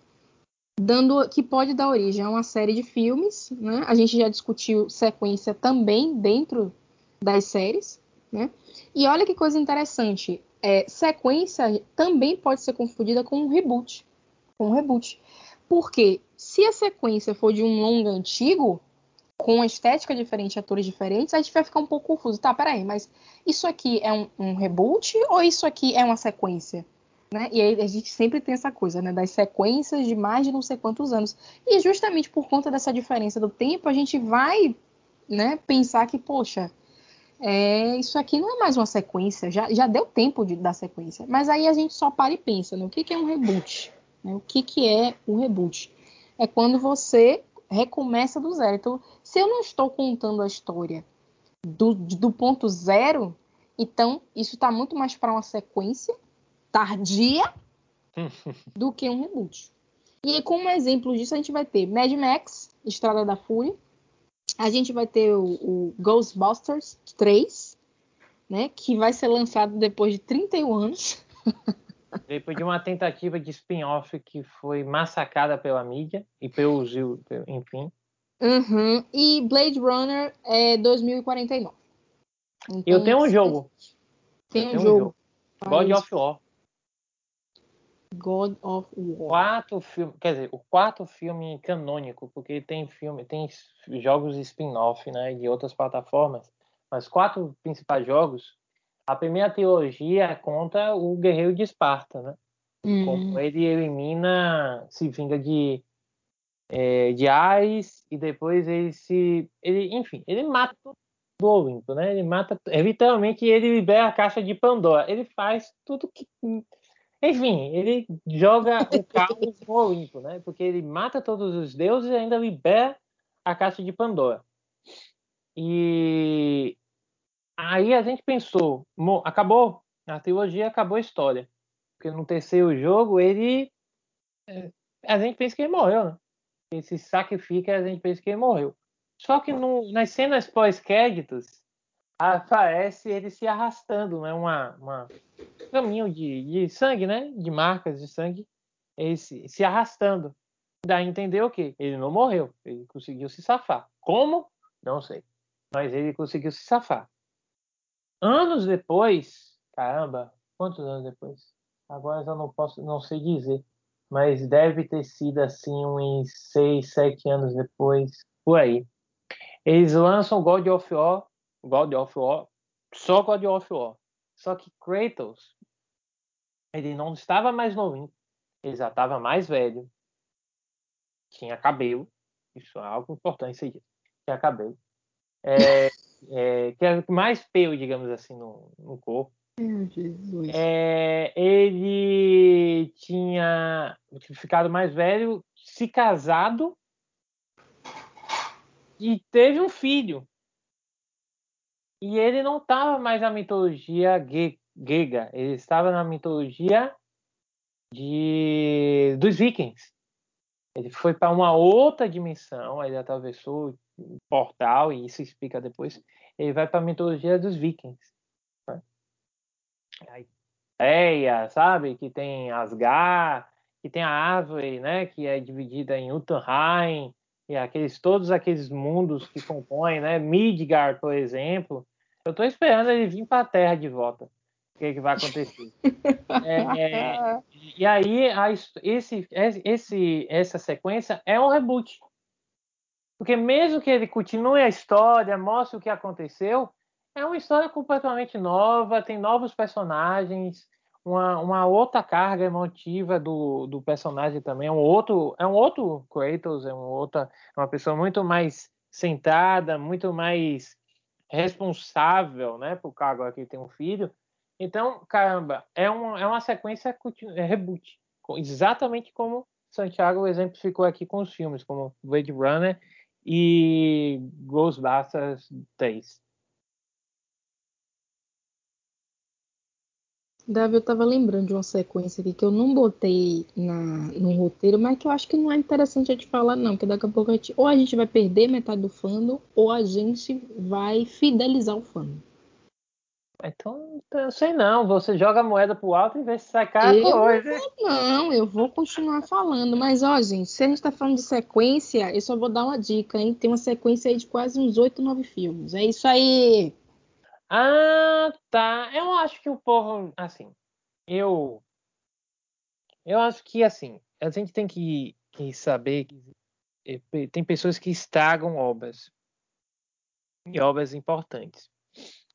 Speaker 2: Dando que pode dar origem a uma série de filmes, né? A gente já discutiu sequência também dentro das séries, né? E olha que coisa interessante, é, sequência também pode ser confundida com um reboot, com um reboot, porque se a sequência for de um longa antigo, com estética diferente, atores diferentes, a gente vai ficar um pouco confuso. Tá, peraí, mas isso aqui é um, um reboot ou isso aqui é uma sequência? Né? E aí a gente sempre tem essa coisa, né? Das sequências de mais de não sei quantos anos. E justamente por conta dessa diferença do tempo, a gente vai né, pensar que, poxa, é, isso aqui não é mais uma sequência, já, já deu tempo de dar sequência. Mas aí a gente só para e pensa, né? que, que é um reboot? Né? O que, que é um reboot? É quando você recomeça do zero. Então, se eu não estou contando a história do, do ponto zero, então isso está muito mais para uma sequência tardia [laughs] do que um reboot. E como exemplo disso, a gente vai ter Mad Max, Estrada da Fúria. A gente vai ter o, o Ghostbusters 3, né, que vai ser lançado depois de 31 anos. [laughs]
Speaker 1: Depois de uma tentativa de spin-off que foi massacrada pela mídia e pelos, enfim.
Speaker 2: Uhum. E Blade Runner é 2049.
Speaker 1: Então, Eu tenho um jogo.
Speaker 2: Tem um, um jogo.
Speaker 1: jogo. God of War.
Speaker 2: God of War.
Speaker 1: Quatro filmes, quer dizer, o quarto filme canônico, porque tem filme, tem jogos spin-off, né, de outras plataformas, mas quatro principais jogos. A primeira trilogia conta o Guerreiro de Esparta, né? Hum. Como ele elimina, se vinga de é, de Ares e depois ele se, ele, enfim, ele mata do Olimpo, né? Ele mata, é, literalmente ele libera a caixa de Pandora. Ele faz tudo que enfim, ele joga o caos no Olimpo, né? Porque ele mata todos os deuses e ainda libera a caixa de Pandora. E aí a gente pensou, acabou, a trilogia acabou a história. Porque no terceiro jogo ele. É, a gente pensa que ele morreu, né? Ele se sacrifica a gente pensa que ele morreu. Só que no, nas cenas pós-créditos, aparece ele se arrastando, né? Uma, uma um caminho de, de sangue, né? De marcas de sangue, se, se Dá a entender o quê? Ele não morreu, ele conseguiu se safar. Como? Não sei. Mas ele conseguiu se safar. Anos depois, caramba, quantos anos depois? Agora eu não posso, não sei dizer, mas deve ter sido assim uns seis, sete anos depois, por aí. Eles lançam God of War, God of War, só God of War. Só que Kratos, ele não estava mais novinho, ele já estava mais velho, tinha cabelo, isso é algo importante, isso tinha cabelo, é, é, que é mais pelo, digamos assim, no, no corpo. É, ele tinha ficado mais velho, se casado e teve um filho. E ele não estava mais na mitologia grega, ele estava na mitologia de dos vikings. Ele foi para uma outra dimensão, ele atravessou o portal, e isso explica depois. Ele vai para a mitologia dos vikings. Né? Sabe? Que tem Asgard, que tem a árvore, né? Que é dividida em Utenheim, e aqueles, todos aqueles mundos que compõem, né? Midgard, por exemplo. Eu estou esperando ele vir para a Terra de volta. O que, é que vai acontecer? [laughs] é, é, e aí, a, esse, esse, essa sequência é um reboot. Porque mesmo que ele continue a história, mostre o que aconteceu, é uma história completamente nova, tem novos personagens, uma, uma outra carga emotiva do, do personagem também, é um outro, é um outro Kratos, é um outra, é uma pessoa muito mais centrada, muito mais responsável, né, por cargo que tem um filho. Então, caramba, é uma, é uma sequência é reboot, exatamente como Santiago exemplificou aqui com os filmes, como Blade Runner e Ghostbusters 3.
Speaker 2: Davi, eu tava lembrando de uma sequência aqui que eu não botei na, no roteiro, mas que eu acho que não é interessante a gente falar, não, porque daqui a pouco a gente, ou a gente vai perder metade do fandom, ou a gente vai fidelizar o fandom.
Speaker 1: Então, eu sei não, você joga a moeda pro alto e vê se sai cara hoje.
Speaker 2: Não, eu vou continuar falando, mas ó, gente, se a gente tá falando de sequência, eu só vou dar uma dica, hein? Tem uma sequência aí de quase uns 8, 9 filmes. É isso aí!
Speaker 1: Ah, tá. Eu acho que o povo, assim, eu eu acho que assim, a gente tem que, que saber que tem pessoas que estragam obras e obras importantes.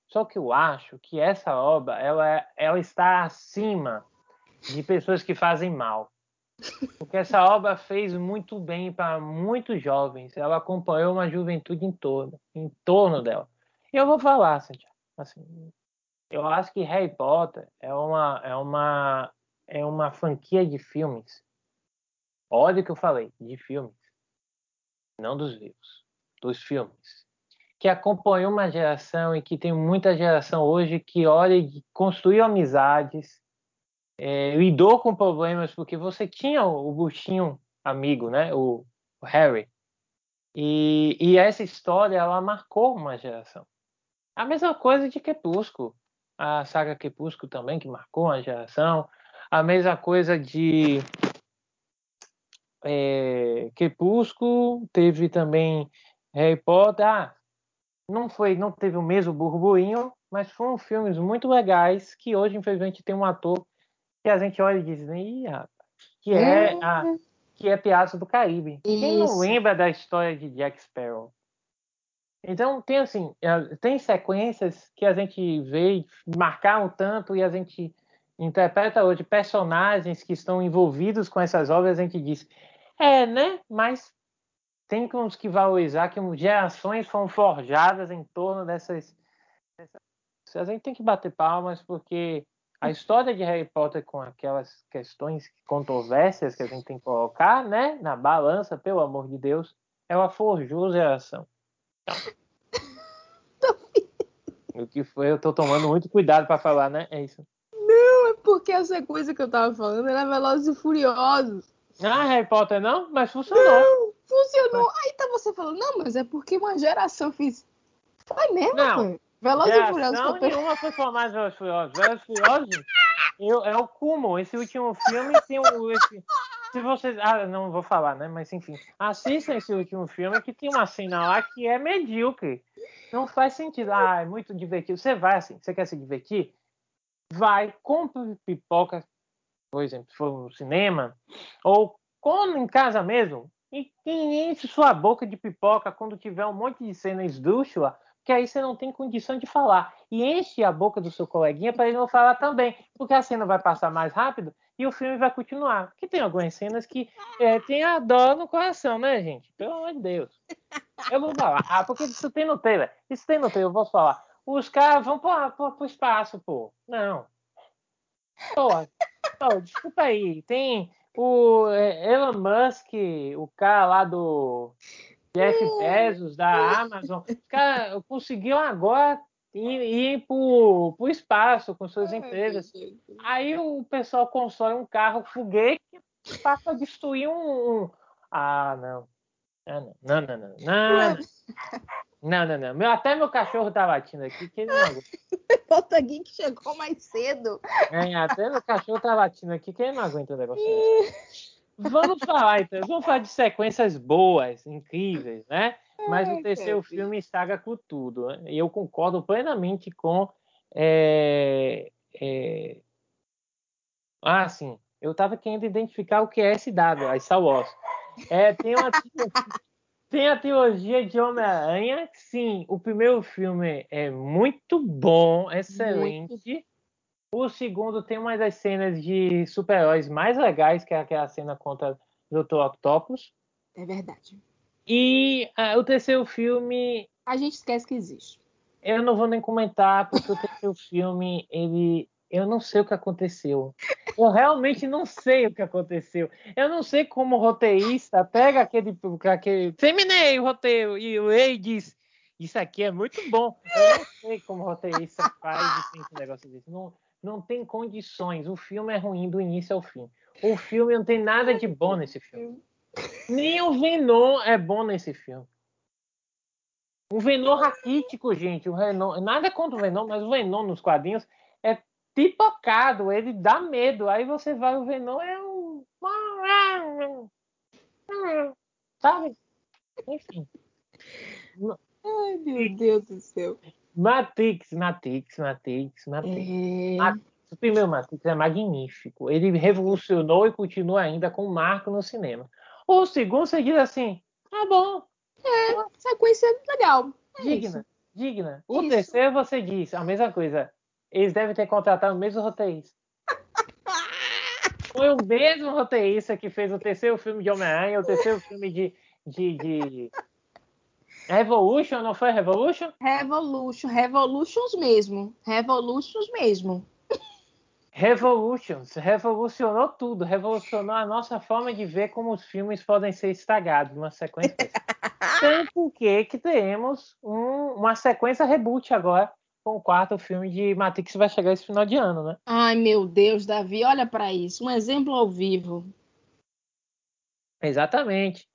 Speaker 1: Só que eu acho que essa obra ela, ela está acima de pessoas que fazem mal. Porque essa obra fez muito bem para muitos jovens. Ela acompanhou uma juventude em torno, em torno dela. E eu vou falar, Santiago. Assim, eu acho que Harry Potter é uma, é uma, é uma franquia de filmes. Olha o que eu falei, de filmes. Não dos livros, dos filmes. Que acompanhou uma geração e que tem muita geração hoje que olha e construiu amizades, é, lidou com problemas, porque você tinha o, o amigo, né? O, o Harry. E, e essa história, ela marcou uma geração. A mesma coisa de Crepúsculo. A saga Crepúsculo também, que marcou uma geração. A mesma coisa de é, Crepúsculo. Teve também Harry Potter. Ah, não foi, não teve o mesmo burburinho, mas foram filmes muito legais que hoje, infelizmente, tem um ator que a gente olha e diz, que é, é. a que é Piazza do Caribe. Isso. Quem não lembra da história de Jack Sparrow? Então tem assim, é, tem sequências que a gente vê marcaram tanto e a gente interpreta hoje personagens que estão envolvidos com essas obras, a gente diz, é, né? Mas tem uns que valorizar que gerações foram forjadas em torno dessas, dessas. A gente tem que bater palmas porque a história de Harry Potter com aquelas questões controvérsias que a gente tem que colocar, né, na balança, pelo amor de Deus, ela forjou geração. o que foi? Eu tô tomando muito cuidado para falar, né? É isso.
Speaker 2: Não, é porque essa coisa que eu tava falando era Velozes e Furiosos.
Speaker 1: Ah, Harry Potter não? Mas funcionou.
Speaker 2: Não, funcionou. Aí tá você falando, não, mas é porque uma geração fez. Foi mesmo, não.
Speaker 1: Velozes e Furiosos. Não, nenhuma foi formada Velozes e Furiosos. Velozes e Furiosos é o cúmulo. Esse último filme tem um... Esse Se vocês. Ah, não vou falar, né? Mas enfim. Assistam esse último filme que tem uma cena lá que é medíocre. Não faz sentido. Ah, é muito divertido. Você vai assim, você quer se divertir? Vai, compra pipoca, por exemplo, se for no cinema, ou come em casa mesmo, e enche sua boca de pipoca quando tiver um monte de cena esdrúxula, que aí você não tem condição de falar. E enche a boca do seu coleguinha para ele não falar também, porque a cena vai passar mais rápido e o filme vai continuar. Porque tem algumas cenas que é, tem a dó no coração, né, gente? Pelo amor de Deus. Eu vou falar. Ah, porque isso tem no trailer. Isso tem no trailer, eu vou falar. Os caras vão para o espaço, pô. Não. Pô, pô, desculpa aí. Tem o é, Elon Musk, o cara lá do Jeff Bezos, da Amazon. Os caras conseguiram agora ir, para o espaço com suas empresas. Aí o pessoal constrói um carro foguete para destruir um, um. Ah, não. Ah, não, não, não, não. Não, não, não. não. Meu, até meu cachorro tá latindo aqui, que ele não aguenta. [laughs]
Speaker 2: Falta alguém que chegou mais cedo.
Speaker 1: É, até meu cachorro tá latindo aqui, que ele não aguenta o negócio. [laughs] Vamos falar, então. Vamos falar de sequências boas, incríveis, né? Mas o terceiro filme estraga com tudo. Né? E eu concordo plenamente com. É, é... Ah, sim. Eu estava querendo identificar o que é SW, a Star Wars. É, tem, uma, [laughs] tem a trilogia de Homem-Aranha. Sim, o primeiro filme é muito bom, excelente. Muito. O segundo tem uma das cenas de super-heróis mais legais, que é aquela cena contra o Dr. Octopus.
Speaker 2: É verdade.
Speaker 1: E uh, o terceiro filme.
Speaker 2: A gente esquece que existe.
Speaker 1: Eu não vou nem comentar, porque o terceiro filme, ele. Eu não sei o que aconteceu. Eu realmente não sei o que aconteceu. Eu não sei como o roteirista pega aquele. aquele terminei o roteiro e o Rei diz: Isso aqui é muito bom. Eu não sei como o roteirista faz esse negócio desse. Não, não tem condições. O filme é ruim do início ao fim. O filme não tem nada de bom nesse filme. Nem o Venom é bom nesse filme. O Venom raquítico, gente. O Venom, nada contra o Venom, mas o Venom nos quadrinhos pipocado. Ele dá medo. Aí você vai, o Venom é um. Sabe? Enfim.
Speaker 2: Ai, meu Deus do céu.
Speaker 1: Matrix, Matrix, Matrix, Matrix. É... Matrix. O primeiro Matrix é magnífico. Ele revolucionou e continua ainda com um marco no cinema. O segundo você diz assim, ah bom.
Speaker 2: É, sequência legal.
Speaker 1: É digna, isso. digna. O isso. terceiro você diz a mesma coisa. Eles devem ter contratado o mesmo roteirista. Foi o mesmo roteirista que fez o terceiro filme de Homem-Aranha, o terceiro filme de, de, de Revolution, não foi Revolution?
Speaker 2: Revolution, Revolutions mesmo. Revolutions mesmo.
Speaker 1: Revolutions, revolucionou tudo, revolucionou a nossa forma de ver como os filmes podem ser estragados numa sequência. [laughs] Tanto que, que teremos um, uma sequência reboot agora com o quarto filme de Matrix vai chegar esse final de ano, né?
Speaker 2: Ai, meu Deus, Davi, olha para isso, um exemplo ao vivo.
Speaker 1: Exatamente.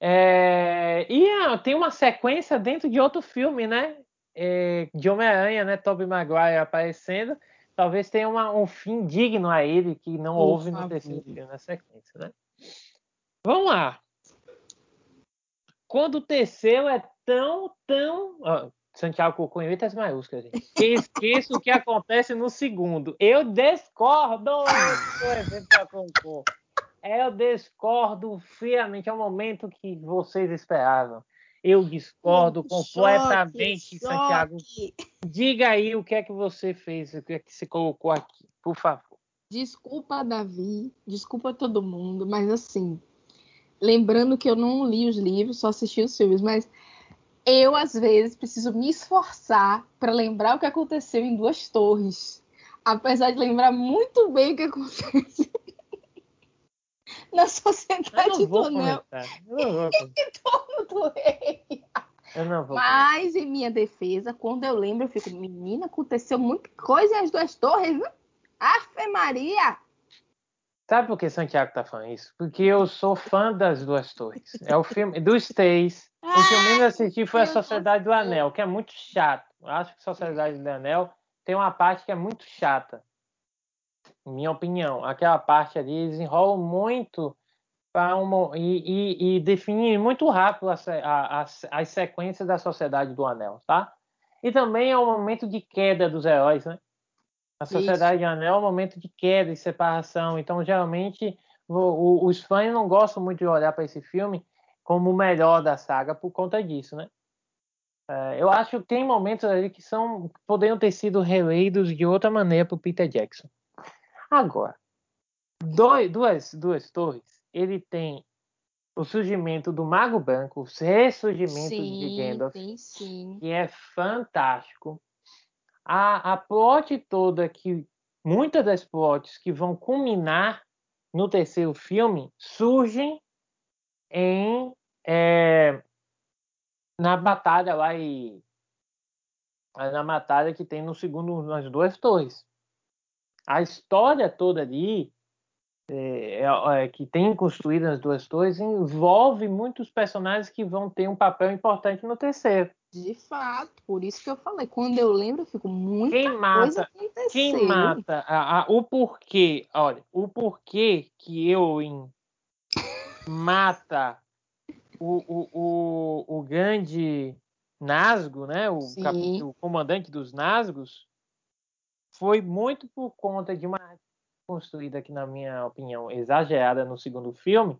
Speaker 1: É, e ah, tem uma sequência dentro de outro filme, né? É, de Homem-Aranha, né? Tobey Maguire aparecendo. Talvez tenha uma, um fim digno a ele que não Por houve favor. no terceiro filme na sequência, né? Vamos lá. Quando o terceiro é tão, tão. Ó, Santiago colocou em letras maiúsculas, gente. Que esqueça o que acontece no segundo. Eu discordo. Eu discordo friamente. É o momento que vocês esperavam. Eu discordo choque, completamente, choque. Santiago. Diga aí o que é que você fez, o que é que você colocou aqui, por favor.
Speaker 2: Desculpa, Davi. Desculpa todo mundo, mas assim, lembrando que eu não li os livros, só assisti os filmes, mas eu às vezes preciso me esforçar para lembrar o que aconteceu em Duas Torres, apesar de lembrar muito bem o que aconteceu [laughs] na sociedade do anel [laughs] em torno do rei. Mas, em minha defesa, quando eu lembro, eu fico, menina, aconteceu muita coisa as duas torres, viu? Afe Maria!
Speaker 1: Sabe por que Santiago tá falando isso? Porque eu sou fã das duas torres. É o filme dos três. O que eu menos assisti foi a Sociedade do Anel, que é muito chato. Eu acho que Sociedade do Anel tem uma parte que é muito chata minha opinião. Aquela parte ali, eles enrolam muito um, e, e, e, definir muito rápido as, as, as sequências da Sociedade do Anel, tá? E também é um momento de queda dos heróis, né? A Sociedade Isso. do Anel é um momento de queda e separação. Então, geralmente, o, o, os fãs não gostam muito de olhar para esse filme como o melhor da saga por conta disso, né? É, eu acho que tem momentos ali que são poderiam ter sido releitos de outra maneira para o Peter Jackson. Agora, dois, duas, duas torres, ele tem o surgimento do Mago Branco, o ressurgimento sim, de Gandalf, sim, sim. que é fantástico. A, a plot toda que muitas das plots que vão culminar no terceiro filme surgem em é, na batalha lá e na batalha que tem no segundo nas duas torres. A história toda ali é, é, é, que tem construído nas duas torres envolve muitos personagens que vão ter um papel importante no terceiro.
Speaker 2: De fato, por isso que eu falei. Quando eu lembro, eu fico muito
Speaker 1: quem mata, Quem mata a, a, o porquê, olha, o porquê que eu em mata o, o, o, o grande Nasgo, né, o, cap, o comandante dos Nasgos, foi muito por conta de uma construída aqui, na minha opinião, exagerada no segundo filme,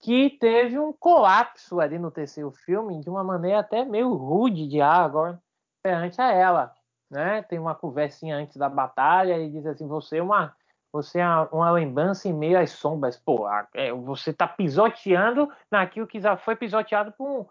Speaker 1: que teve um colapso ali no terceiro filme de uma maneira até meio rude de Aragorn perante a ela, né? Tem uma conversinha antes da batalha e diz assim: você é uma você é uma lembrança em meio às sombras. Pô, é, você tá pisoteando naquilo que já foi pisoteado por um,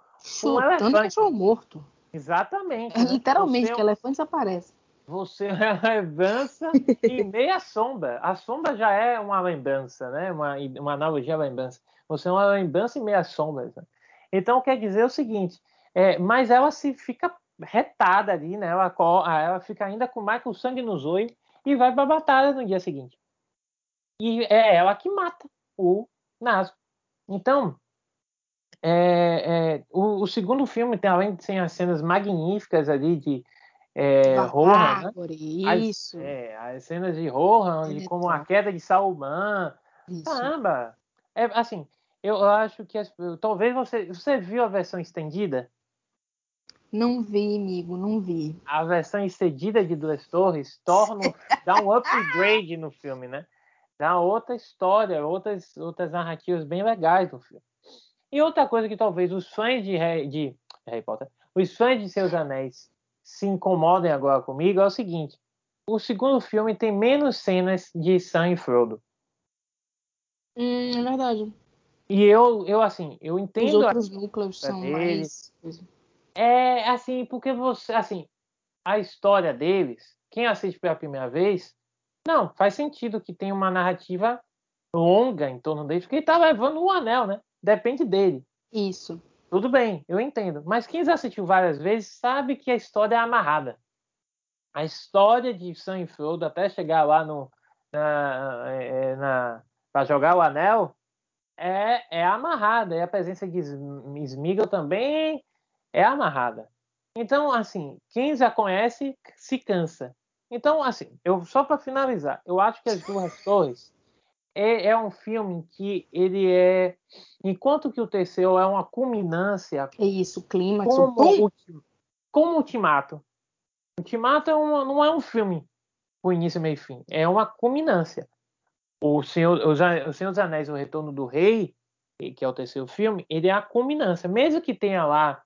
Speaker 2: um elefante. cachorro morto.
Speaker 1: Exatamente.
Speaker 2: É, né? literalmente, você que é elefante aparece.
Speaker 1: Você é uma lembrança em meio à sombra. A sombra já é uma lembrança, né? Uma, uma analogia à lembrança. Você é uma lembrança em meio às sombras. Né? Então, quer dizer o seguinte, é, mas ela se fica retada ali, né? Ela, ela fica ainda com mais com sangue nos olhos e vai para a batalha no dia seguinte. E é ela que mata o Nasco. Então, é, é, o, o, segundo filme tem, além de ser as cenas magníficas ali de é, Rohan, né?
Speaker 2: Isso.
Speaker 1: As, é, as cenas de Rohan, de como a queda de Sauban. Caramba! É, assim, eu acho que as, talvez você. Você viu a versão estendida?
Speaker 2: Não vi, amigo, não vi.
Speaker 1: A versão estendida de Duas Torres torna, dá um [laughs] upgrade no filme, né? Dá outra história, outras, outras narrativas bem legais no filme. E outra coisa que talvez os fãs de, de Harry Potter, os fãs de Seus Anéis se incomodem agora comigo é o seguinte: o segundo filme tem menos cenas de Sam e Frodo.
Speaker 2: Hum, é verdade.
Speaker 1: E eu, eu assim, eu entendo.
Speaker 2: Os outros núcleos são deles. mais.
Speaker 1: É assim, porque você, assim, a história deles, quem assiste pela primeira vez, não, faz sentido que tenha uma narrativa longa em torno deles, porque ele tá levando o anel, né? Depende dele.
Speaker 2: Isso.
Speaker 1: Tudo bem, eu entendo. Mas quem já assistiu várias vezes sabe que a história é amarrada. A história de Sam e Frodo até chegar lá no na, é, na para jogar o anel é, é amarrada. E a presença de Smeagol também é amarrada. Então, assim, quem já conhece se cansa. Então, assim, eu só para finalizar, eu acho que as duas torres é, é, um filme que ele é, enquanto que o terceiro é uma culminância.
Speaker 2: É isso, clímax.
Speaker 1: Como, o, como Ultimato. Ultimato é uma, não é um filme com início, meio e fim. É uma culminância. O Senhor, o Senhor dos Anéis, O Retorno do Rei, que é o terceiro filme, ele é a culminância. Mesmo que tenha lá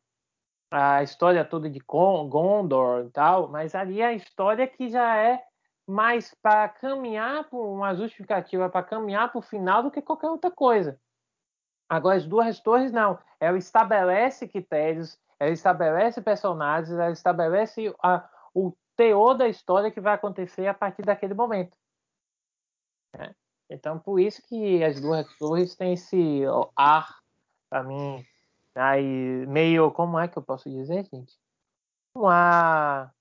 Speaker 1: a história toda de Gondor e tal, mas ali a história que já é mais para caminhar por uma justificativa para caminhar para o final do que qualquer outra coisa. Agora, as duas torres, não. Ela estabelece critérios, ela estabelece personagens, ela estabelece a, o teor da história que vai acontecer a partir daquele momento. É. Então, por isso que as duas torres têm esse ar, para mim, aí meio, como é que eu posso dizer, gente? Um ar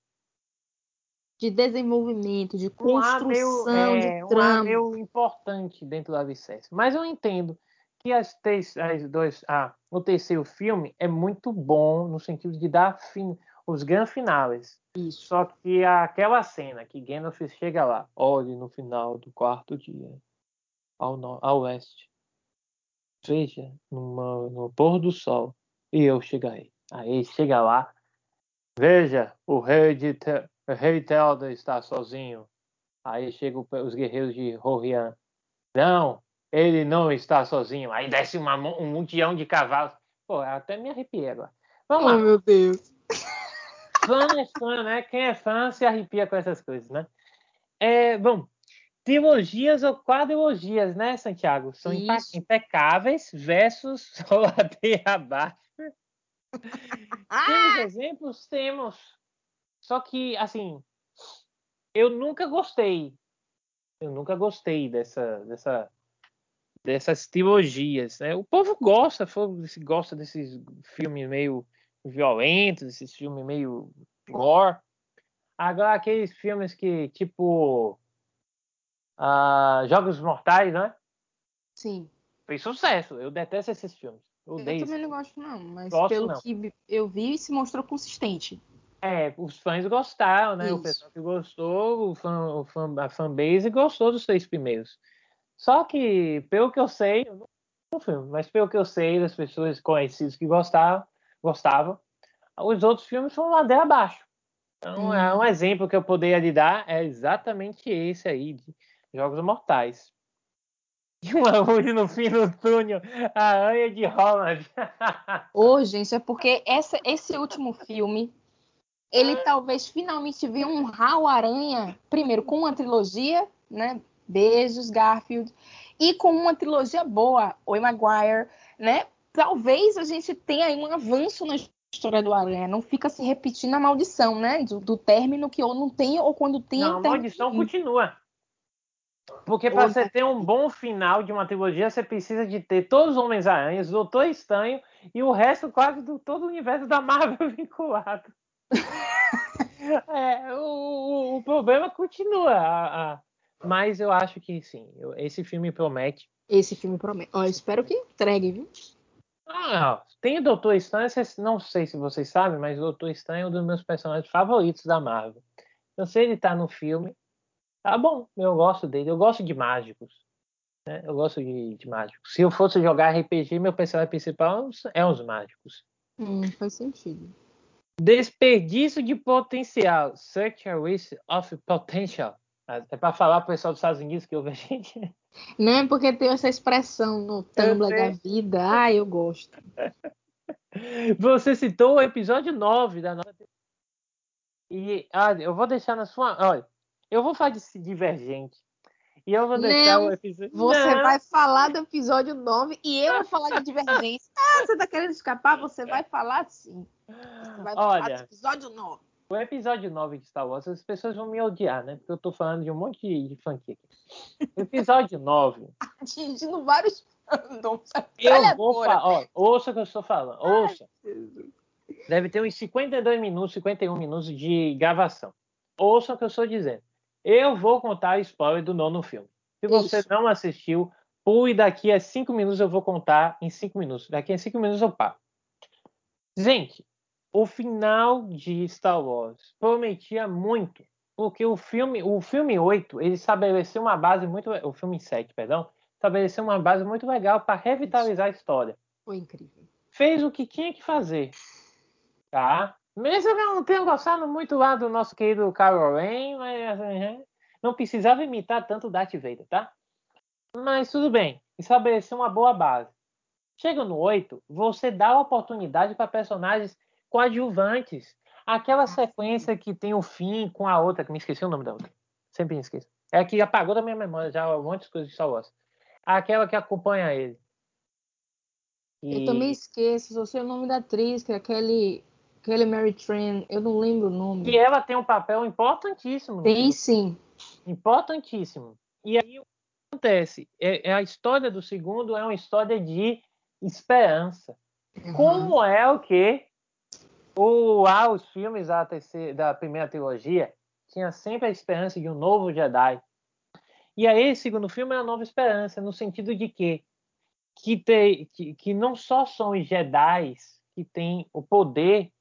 Speaker 2: de desenvolvimento, de construção, um meio, é, de trama. Um
Speaker 1: meio importante dentro da Vicesse. Mas eu entendo que as, três, as dois, ah, o terceiro filme é muito bom no sentido de dar fim, os grandes finais.
Speaker 2: Isso.
Speaker 1: Só que aquela cena que Gandalf chega lá, olhe no final do quarto dia, ao, no, ao oeste, veja numa, no pôr do sol e eu chegarei. Aí chega lá, veja, o rei de Te, o rei Telda está sozinho. Aí chegam os guerreiros de Rorian. Não, ele não está sozinho. Aí desce uma, um multidão de cavalos. Pô, até me arrepiei agora.
Speaker 2: Vamos oh, lá. meu Deus.
Speaker 1: Fã é fã, né? Quem é fã se arrepia com essas coisas, né? É, bom, trilogias ou quadrilogias, né, Santiago? São Isso. impecáveis versus [laughs] ladeira abaixo. Temos exemplos? Temos. Só que, assim, eu nunca gostei. Eu nunca gostei dessa, dessa, dessas trilogias. Né? O povo gosta, gosta desses filmes meio violentos, esses filmes meio gore. Agora, aqueles filmes que, tipo, uh, Jogos Mortais, né?
Speaker 2: Sim.
Speaker 1: Fez sucesso. Eu detesto esses filmes.
Speaker 2: Eu, eu também não gosto, não. Mas gosto, pelo não. que eu vi, se mostrou consistente.
Speaker 1: É, os fãs gostaram, né? Isso. O pessoal que gostou, o fã, o fã, a fanbase gostou dos três primeiros. Só que, pelo que eu sei, eu não filme, mas pelo que eu sei das pessoas conhecidas que gostavam, gostavam, os outros filmes foram ladeira abaixo. Então, hum. é um exemplo que eu poderia lhe dar, é exatamente esse aí, de Jogos Mortais. [laughs] E uma luz no fim do túnel, a Anha de Holland. [laughs]
Speaker 2: Ô, oh, gente, é porque essa, esse último filme, ele talvez finalmente venha honrar o Aranha, primeiro com uma trilogia, né? Beijos, Garfield, e com uma trilogia boa, Oi Maguire, né? Talvez a gente tenha aí um avanço na história do Aranha, não fica se repetindo a maldição, né? Do, do término que ou não tem, ou quando tem.
Speaker 1: Não, a maldição continua. Porque para você ter um bom final de uma trilogia, você precisa de ter todos os Homens-Aranhas, o Doutor Estranho e o resto quase do todo o universo da Marvel [laughs] vinculado. [laughs] é, o, o, problema continua. A, a, mas eu acho que sim, eu, esse filme promete.
Speaker 2: Esse filme promete. Ó, espero que entregue, viu?
Speaker 1: Ah, tem o Doutor Estranho, não sei se vocês sabem, mas o Doutor Estranho é um dos meus personagens favoritos da Marvel. Eu sei ele tá no filme, Tá bom, eu gosto dele. Eu gosto de mágicos. Né? Eu gosto de, de, mágicos. Se eu fosse jogar RPG, meu personagem principal é os mágicos.
Speaker 2: Hum, faz sentido.
Speaker 1: Desperdício de potencial. Such a waste of potential. É para falar pro pessoal dos Estados Unidos que ouve a [laughs] gente.
Speaker 2: Não, é porque tem essa expressão no Tumblr da vida. Ah, eu gosto. [laughs]
Speaker 1: Você citou o episódio 9 da nossa. E ah, eu vou deixar na sua. Olha, eu vou falar de Divergente. E eu vou deixar
Speaker 2: não,
Speaker 1: o episódio.
Speaker 2: Você não. vai falar do episódio 9 e eu vou falar de Divergência. [laughs] Ah, você tá querendo escapar? Você vai falar sim. Você vai
Speaker 1: Olha, falar do
Speaker 2: episódio 9.
Speaker 1: O episódio 9 de Star Wars, as pessoas vão me odiar, né? Porque eu tô falando de um monte de, de aqui. O episódio [laughs] 9.
Speaker 2: Atingindo vários fandoms.
Speaker 1: Eu vou falar. Ó, ouça o que eu estou falando. Ouça. Ai, Deve ter uns 52 minutos, 51 minutos de gravação. Ouça o que eu estou dizendo. Eu vou contar a spoiler do nono filme. Se você Isso. não assistiu, pule daqui a cinco minutos, eu vou contar em cinco minutos. Daqui a cinco minutos eu paro. Gente, o final de Star Wars prometia muito, porque o filme, o filme 8, ele estabeleceu uma base muito, o filme 7, perdão, estabeleceu uma base muito legal para revitalizar a história.
Speaker 2: Foi incrível.
Speaker 1: Fez o que tinha que fazer, tá? Mesmo que eu não tenha gostado muito lá do nosso querido Kylo Ren, mas assim, não precisava imitar tanto o Darth Vader, tá? Mas tudo bem, estabeleceu uma boa base. Chega no 8, você dá oportunidade para personagens coadjuvantes. Aquela sequência que tem o fim com a outra, que me esqueci o nome da outra. Sempre me esqueço. É a que apagou da minha memória já um monte de coisas de Star Wars. Aquela que acompanha ele.
Speaker 2: E... Eu também esqueço, eu sei o nome da atriz, que é aquele Kelly Mary Tran, eu não lembro o nome.
Speaker 1: E ela tem um papel importantíssimo.
Speaker 2: Tem sim.
Speaker 1: Importantíssimo. E aí o que acontece? É, é, a história do segundo é uma história de esperança. Uhum. Como é o que o, ah, os filmes da, terceira, da primeira trilogia tinha sempre a esperança de um novo Jedi. E aí, o segundo filme é a nova esperança, no sentido de que que, te, que, que não só são os Jedi que têm o poder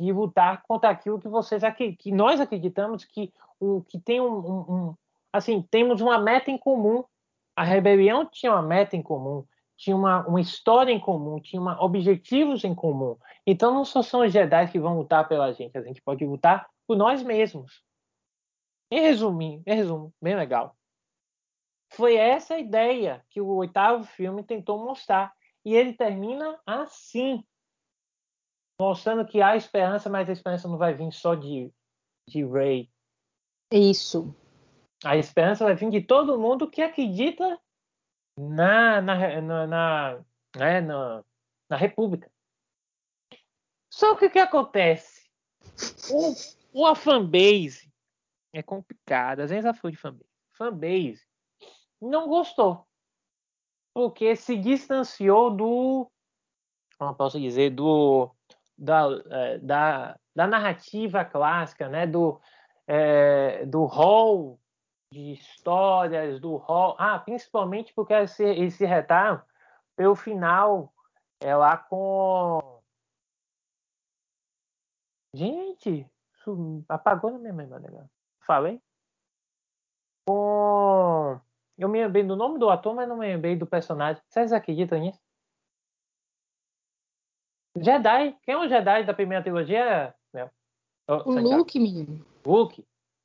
Speaker 1: e lutar contra aquilo que vocês que nós acreditamos que o que tem um, um, um, assim temos uma meta em comum a rebelião tinha uma meta em comum tinha uma, uma história em comum, tinha uma, objetivos em comum. Então não só são os Jedi que vão lutar pela gente, a gente pode lutar por nós mesmos. Em resumo, em resumo, bem legal. Foi essa a ideia que o oitavo filme tentou mostrar. E ele termina assim, mostrando que há esperança, mas a esperança não vai vir só de, de Ray.
Speaker 2: Isso.
Speaker 1: A esperança vai vir de todo mundo que acredita na, na, na, na, né, na, na República. Só que o que acontece? O, uma fanbase é complicada. Às vezes a foi de fanbase. Fanbase não gostou. Porque se distanciou do. Como posso dizer? Do. Da, é, da, da narrativa clássica, né? do, é, do hall de histórias, do hall. Ah, principalmente porque esse, esse retardo, pelo final, é lá com. Gente, apagou na minha memória. Falei? Com eu me lembrei do nome do ator, mas não me lembrei do personagem. Vocês acreditam nisso? Jedi. Quem é o Jedi da primeira trilogia?
Speaker 2: Meu. o Luke, menino.
Speaker 1: Luke.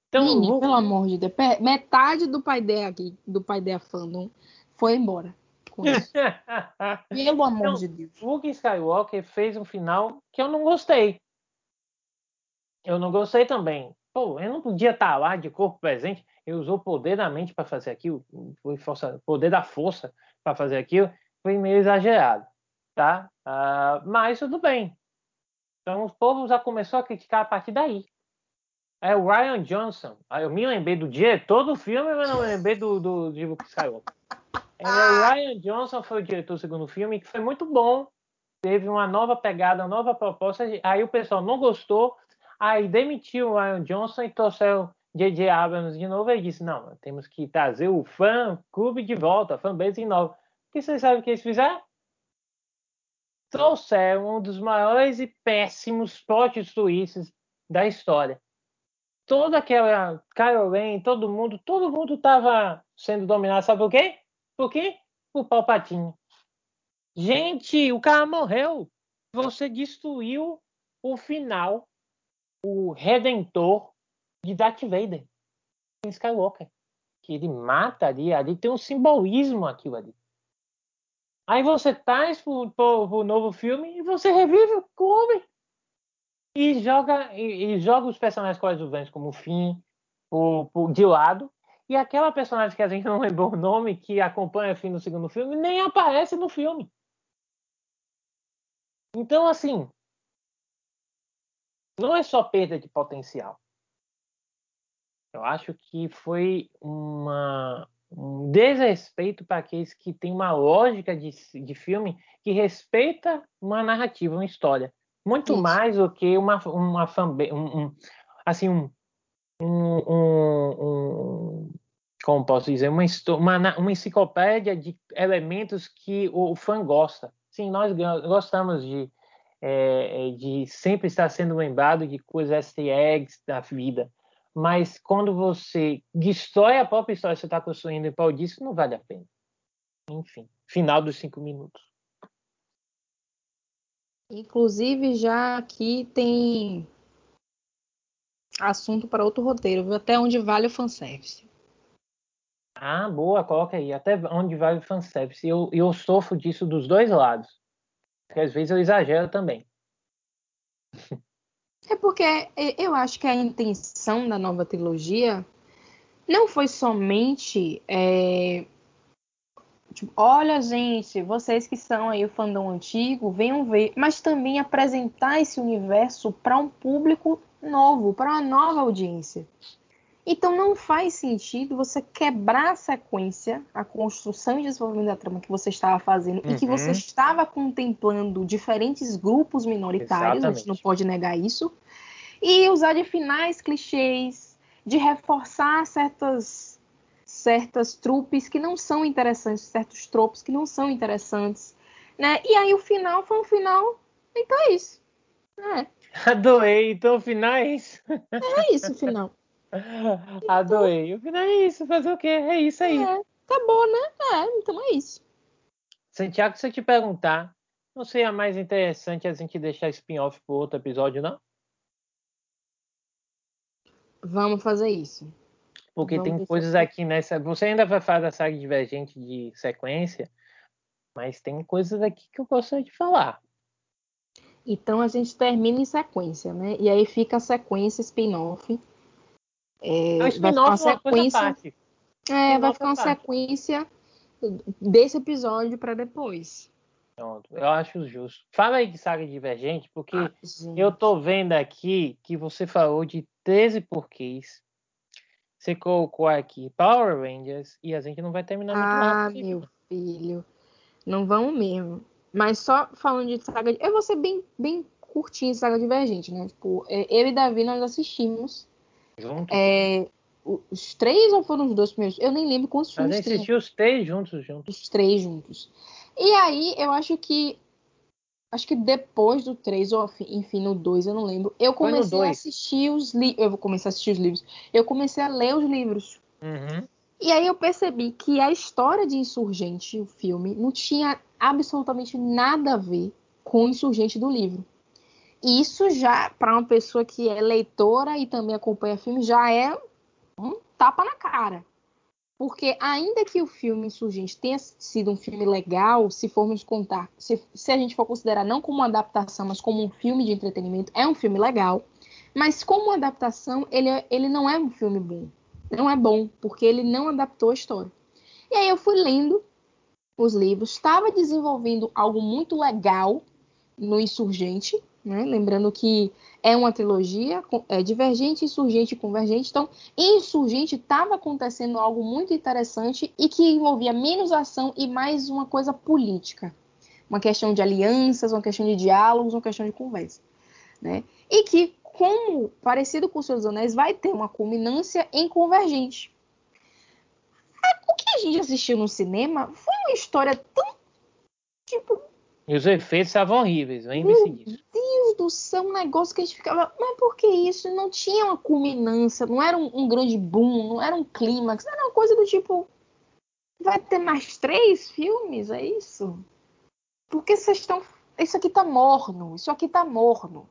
Speaker 2: Então, menino, Luke... pelo amor de Deus. Metade do pai dela aqui, do pai dela fandom, foi embora. [laughs] pelo amor então, de Deus.
Speaker 1: Luke Skywalker fez um final que eu não gostei. Eu não gostei também. Pô, eu não podia estar lá de corpo presente ele usou o poder da mente para fazer aquilo, foi força, poder da força para fazer aquilo, foi meio exagerado, tá? Uh, mas tudo bem. Então o povo já começou a criticar a partir daí. É o Ryan Johnson. Eu me lembrei do diretor do filme, mas não me lembrei do, do, de Luke Skywalker. É, o Ryan Johnson foi o diretor do segundo filme, que foi muito bom. Teve uma nova pegada, uma nova proposta. Aí o pessoal não gostou. Aí demitiu o Ryan Johnson e trouxeram J.J. Abrams de novo, ele disse, não, temos que trazer o fã clube de volta, a fanbase de novo. O que vocês sabem que eles fizeram? Trouxeram um dos maiores e péssimos plot twists da história. Toda aquela Carol Lane, todo mundo, todo mundo estava sendo dominado, sabe por quê? Por quê? Por Palpatine. Gente, o cara morreu. Você destruiu o final, o redentor de Darth Vader Skywalker. Que ele mata ali, ali tem um simbolismo aquilo ali. Aí você traz pro, pro, novo filme e você revive o clube. E joga, e, e joga os personagens coadjuvantes como o por, por, de lado. E aquela personagem que a gente não lembrou o nome, que acompanha o Finn no segundo filme, nem aparece no filme. Então, assim, não é só perda de potencial. Eu acho que foi uma, um desrespeito para aqueles que têm uma lógica de, de filme que respeita uma narrativa, uma história. Muito Isso. mais do que uma, uma fanbase, um, um, assim, um, um, um, como posso dizer, uma, uma, uma enciclopédia de elementos que o, o fã gosta. Sim, nós gostamos de, é, de sempre estar sendo lembrado de coisas easter eggs da vida mas quando você destrói a própria história que você está construindo em prol disso, não vale a pena. Enfim, final dos cinco minutos.
Speaker 2: Inclusive, já aqui tem assunto para outro roteiro, até onde vale o fanservice.
Speaker 1: Ah, boa, coloca aí. Até onde vale o fanservice. Eu, eu sofro disso dos dois lados. Porque às vezes eu exagero também. [laughs]
Speaker 2: É porque eu acho que a intenção da nova trilogia não foi somente. É, tipo, olha, gente, vocês que são aí o fandom antigo, venham ver, mas também apresentar esse universo para um público novo, para uma nova audiência. Então não faz sentido você quebrar a sequência, a construção e desenvolvimento da trama que você estava fazendo uhum. e que você uhum. estava contemplando diferentes grupos minoritários, Exatamente. a gente não pode negar isso, e usar de finais clichês, de reforçar certas certas trupes que não são interessantes, certos tropos que não são interessantes, né? E aí o final foi um final, então é isso. É. [laughs]
Speaker 1: Adorei, então o final é isso.
Speaker 2: É isso o final. [laughs] [laughs]
Speaker 1: Adorei. O final é isso, fazer o quê? É isso aí. É,
Speaker 2: tá bom, né? É, então é isso.
Speaker 1: Santiago, se eu te perguntar, não seria mais interessante a gente deixar spin-off para outro episódio, não?
Speaker 2: Vamos fazer isso.
Speaker 1: Porque Vamos tem coisas aqui nessa. Você ainda vai fazer a saga divergente de sequência, mas tem coisas aqui que eu gostaria de falar.
Speaker 2: Então a gente termina em sequência, né? E aí fica a sequência spin-off.
Speaker 1: É, é spin-off é uma coisa parte.
Speaker 2: É, vai ficar uma sequência desse episódio para depois.
Speaker 1: Pronto, eu acho justo. Fala aí de saga divergente, porque ah, eu tô vendo aqui que você falou de 13 porquês. Você colocou aqui Power Rangers e a gente não vai terminar muito
Speaker 2: ah, rápido. Ah, meu filho. Não vamos mesmo. Mas só falando de saga. Eu vou ser bem, bem curtinho de saga divergente, né? Tipo, é, eu e Davi nós assistimos.
Speaker 1: Juntos?
Speaker 2: É, os três ou foram os dois primeiros? Eu nem lembro quantos filmes.
Speaker 1: A gente assistiu os três juntos, juntos.
Speaker 2: Os três juntos. E aí, eu acho que. Acho que depois do 3, ou enfim, no 2, eu não lembro. Eu comecei a assistir os livros. Eu vou começar a assistir os livros. Eu comecei a ler os livros.
Speaker 1: Uhum.
Speaker 2: E aí eu percebi que a história de Insurgente, o filme, não tinha absolutamente nada a ver com o Insurgente do livro. Isso já, para uma pessoa que é leitora e também acompanha filme, já é um tapa na cara. Porque ainda que o filme Insurgente tenha sido um filme legal, se formos contar, se, se, a gente for considerar não como uma adaptação, mas como um filme de entretenimento, é um filme legal. Mas como adaptação, ele, é, ele não é um filme bom. Não é bom, porque ele não adaptou a história. E aí eu fui lendo os livros, estava desenvolvendo algo muito legal no Insurgente, né? Lembrando que é uma trilogia, é divergente, insurgente e convergente. Então, em insurgente estava acontecendo algo muito interessante e que envolvia menos ação e mais uma coisa política. Uma questão de alianças, uma questão de diálogos, uma questão de conversa. Né? E que, como parecido com os seus anéis, vai ter uma culminância em convergente. O que a gente assistiu no cinema foi uma história tão tipo
Speaker 1: e os efeitos estavam horríveis, lembre-se disso.
Speaker 2: Do céu, um negócio que a gente ficava. Mas por que isso? Não tinha uma culminância, não era um, um grande boom, não era um clímax, era uma coisa do tipo. Vai ter mais três filmes? É isso? Porque vocês estão. Isso aqui tá morno, isso aqui tá morno.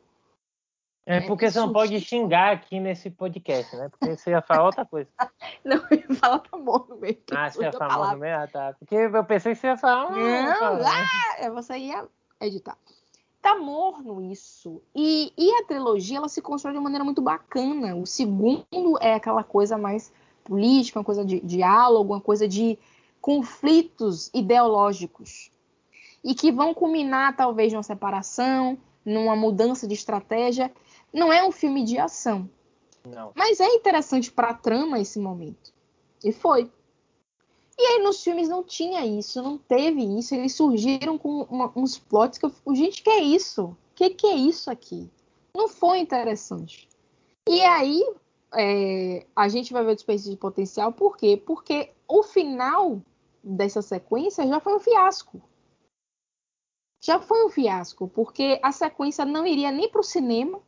Speaker 1: É, é porque é, você não pode xingar aqui nesse podcast, né? Porque você ia falar outra coisa. [laughs]
Speaker 2: não, eu ia falar tá morno mesmo.
Speaker 1: Ah, você ia falar morno mesmo? Ah, tá. Porque eu pensei que você ia falar.
Speaker 2: Não, não né? ah, você ia editar. Tá morno isso. E, e a trilogia, ela se constrói de uma maneira muito bacana. O segundo é aquela coisa mais política, uma coisa de diálogo, uma coisa de conflitos ideológicos. E que vão culminar, talvez, numa separação, numa mudança de estratégia não é um filme de ação.
Speaker 1: Não.
Speaker 2: Mas é interessante para a trama esse momento. E foi. E aí nos filmes não tinha isso, não teve isso. Eles surgiram com uma, uns plots que eu fico, gente, que é isso? O que, que é isso aqui? Não foi interessante. E aí é, a gente vai ver o desperdício de potencial, por quê? Porque o final dessa sequência já foi um fiasco já foi um fiasco, porque a sequência não iria nem para o cinema,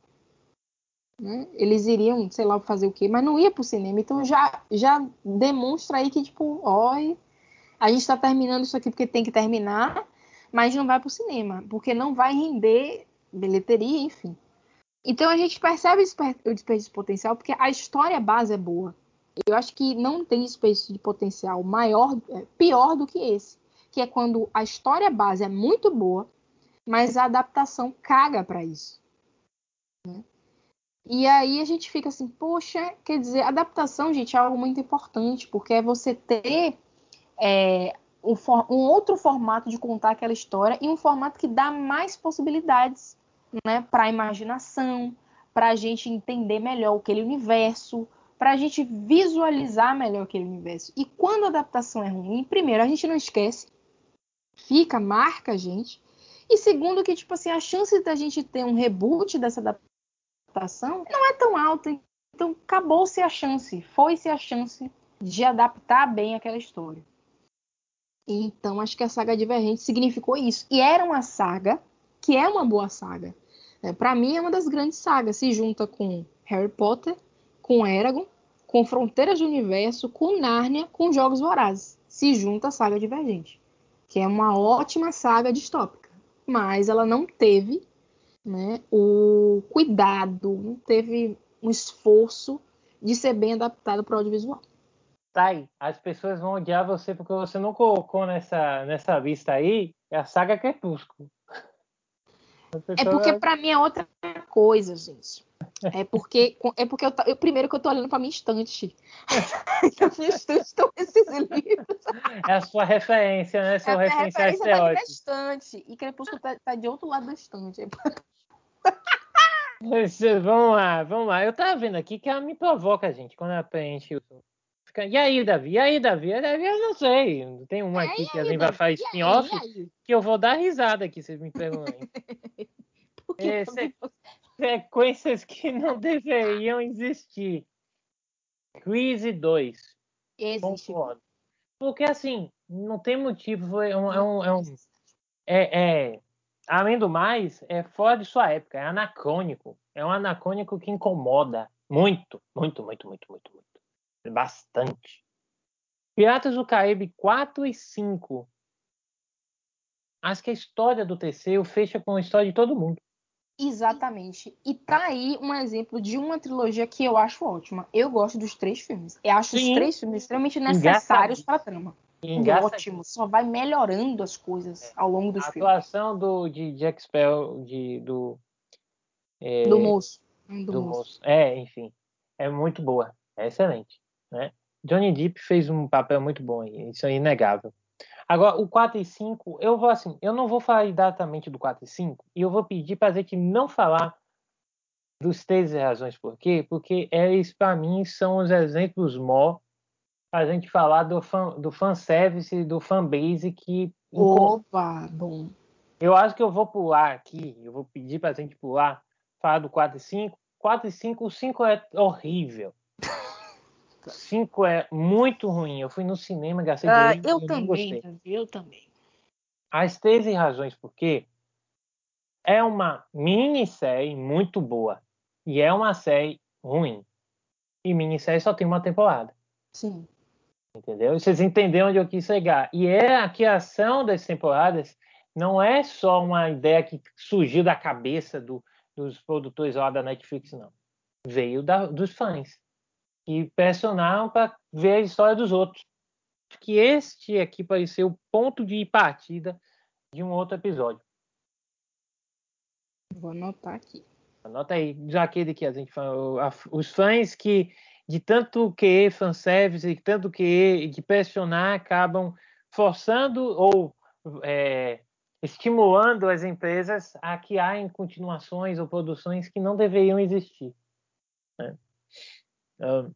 Speaker 2: né? Eles iriam, sei lá, fazer o quê, mas não ia para o cinema. Então já, já demonstra aí que, tipo, oi, a gente está terminando isso aqui porque tem que terminar, mas não vai para o cinema, porque não vai render bilheteria, enfim. Então a gente percebe o desperdício de potencial porque a história base é boa. Eu acho que não tem desperdício de potencial maior, é, pior do que esse que é quando a história base é muito boa, mas a adaptação caga para isso. E aí a gente fica assim, poxa, quer dizer, adaptação, gente, é algo muito importante, porque é você ter é, um, um, outro formato de contar aquela história e um formato que dá mais possibilidades né, para a imaginação, para a gente entender melhor aquele universo, para a gente visualizar melhor aquele universo. E quando a adaptação é ruim, primeiro, a gente não esquece fica, marca a gente. E segundo, que, tipo assim, a chance da gente ter um reboot dessa adaptação não é tão alta. Então, acabou-se a chance, foi-se a chance de adaptar bem aquela história. Então, acho que a saga Divergente significou isso. E era uma saga que é uma boa saga. É, Para mim, é uma das grandes sagas. Se junta com Harry Potter, com Eragon, com Fronteiras do Universo, com Nárnia, com Jogos Vorazes. Se junta a saga Divergente. que é uma ótima saga distópica, mas ela não teve né, o cuidado, não teve um esforço de ser bem adaptado para o audiovisual.
Speaker 1: Tá aí, as pessoas vão odiar você porque você não colocou nessa, nessa lista aí a saga Crepúsculo.
Speaker 2: É porque para mim é outra coisa, gente. É porque, é porque eu, eu primeiro que eu tô olhando para minha estante. [laughs] Na minha estante estão esses livros.
Speaker 1: É a sua referência, né? Seu
Speaker 2: é
Speaker 1: referência
Speaker 2: tá na estante. E Crepúsculo tá, tá, de outro lado da estante.
Speaker 1: Vamos lá, vamos lá. Eu tava vendo aqui que ela me provoca, gente, quando ela preenche o. E aí, Davi? E aí, Davi? E Davi, eu não sei. Tem uma aqui que a gente vai fazer spin-off que eu vou dar risada aqui, vocês me perguntam. [laughs] é, sequências que não [laughs] deveriam existir. Crise 2.
Speaker 2: Existe. Concordo.
Speaker 1: Porque assim, não tem motivo. É um, é um, é, um, é, é, além do mais, é fora de sua época, é anacrônico. É um anacrônico que incomoda muito, muito, muito, muito, muito, muito. Bastante. Piratas do Caribe 4 e 5. Acho que a história do terceiro fecha com a história de todo mundo.
Speaker 2: Exatamente. E tá aí um exemplo de uma trilogia que eu acho ótima. Eu gosto dos três filmes. Eu acho Sim. os três filmes extremamente necessários para a trama. Ótimo, só vai melhorando as coisas é. ao longo dos
Speaker 1: a
Speaker 2: filmes.
Speaker 1: A atuação do, de Jack Spell, de, do.
Speaker 2: É, do moço.
Speaker 1: Do, do moço. moço. É, enfim. É muito boa. É excelente. Né? Johnny Depp fez um papel muito bom aí. Isso é inegável. Agora, o 4 e 5, eu vou assim, eu não vou falar exatamente do 4 e 5, e eu vou pedir para a gente não falar dos 13 razões por quê, porque eles, para mim, são os exemplos mó a gente falar do, fan, do fanservice do fanbase que.
Speaker 2: Opa, bom.
Speaker 1: Eu acho que eu vou pular aqui, eu vou pedir para a gente pular, falar do 4 e 5. 4 e 5, o 5 é horrível. [laughs] 5 é muito ruim. Eu fui no cinema, gastei
Speaker 2: ah, dinheiro. Eu também, eu também.
Speaker 1: As 13 razões por quê é uma minissérie muito boa. E é uma série ruim. E minissérie só tem uma temporada.
Speaker 2: Sim.
Speaker 1: Entendeu? Vocês entenderam onde eu quis chegar. E é a criação das temporadas não é só uma ideia que surgiu da cabeça do, dos produtores lá da Netflix, não. Veio da, dos fãs e pressionaram para ver a história dos outros. Que este aqui ser o ponto de partida de um outro episódio.
Speaker 2: Vou anotar aqui.
Speaker 1: Anota aí, já aquele que a gente falou, os fãs que de tanto que fanservice, de tanto que de pressionar, acabam forçando ou é, estimulando as empresas a que haja continuações ou produções que não deveriam existir. Né? Uh,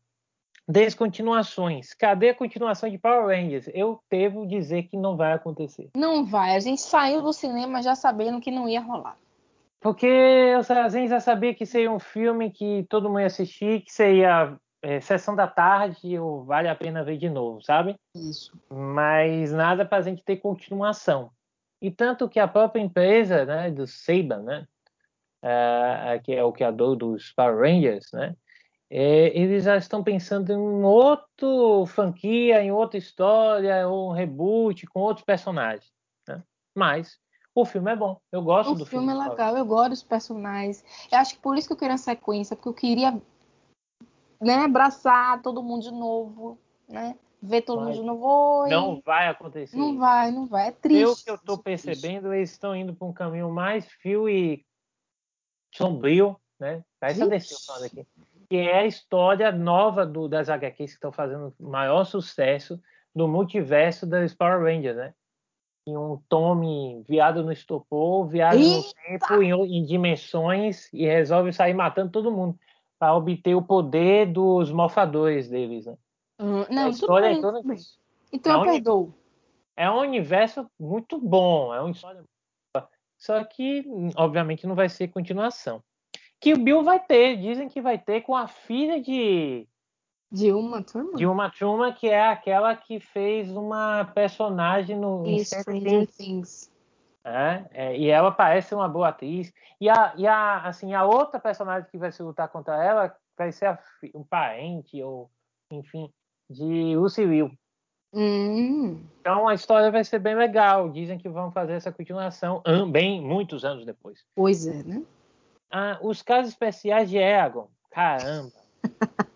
Speaker 1: descontinuações. Cadê a continuação de Power Rangers? Eu devo dizer que não vai acontecer.
Speaker 2: Não vai. A gente saiu do cinema já sabendo que não ia rolar.
Speaker 1: Porque a gente já sabia que seria um filme que todo mundo ia assistir, que seria é, sessão da tarde ou vale a pena ver de novo, sabe?
Speaker 2: Isso.
Speaker 1: Mas nada para a gente ter continuação. E tanto que a própria empresa, né, do Saban, né, uh, que é o criador dos Power Rangers, né, é, eles já estão pensando em outro franquia, em outra história, ou um reboot com outros personagens. Né? Mas o filme é bom, eu gosto
Speaker 2: o
Speaker 1: do
Speaker 2: filme.
Speaker 1: O
Speaker 2: filme é legal, eu gosto dos personagens. Eu acho que por isso que eu queria a sequência, porque eu queria né, abraçar todo mundo de novo, né? Ver todo mundo de novo. Oi.
Speaker 1: Não vai acontecer.
Speaker 2: Não vai, não vai. É triste.
Speaker 1: Pelo que eu estou percebendo, eles estão indo para um caminho mais fio e sombrio, né? Essa descrição aqui que é a história nova do, das HQs que estão fazendo maior sucesso no multiverso das Power Rangers, né? E um Tommy viado no estopor, viado no tempo, em, em, dimensões, e resolve sair matando todo mundo para obter o poder dos morfadores deles, né?
Speaker 2: Hum, não, a história é toda Então é eu um, perdoo.
Speaker 1: É um universo muito bom, é uma história só que, obviamente, não vai ser continuação que o Bill vai ter, dizem que vai ter com a filha de
Speaker 2: de uma turma?
Speaker 1: De uma turma que é aquela que fez uma personagem no
Speaker 2: Stranger Things.
Speaker 1: É, é, e ela parece uma boa atriz. E a, e a, assim, a outra personagem que vai se lutar contra ela vai ser a, um parente, ou enfim, de Lucy Liu.
Speaker 2: Hum.
Speaker 1: Então a história vai ser bem legal. Dizem que vão fazer essa continuação bem muitos anos depois.
Speaker 2: Pois é, né?
Speaker 1: Ah, os casos especiais de Egon. Caramba. [laughs]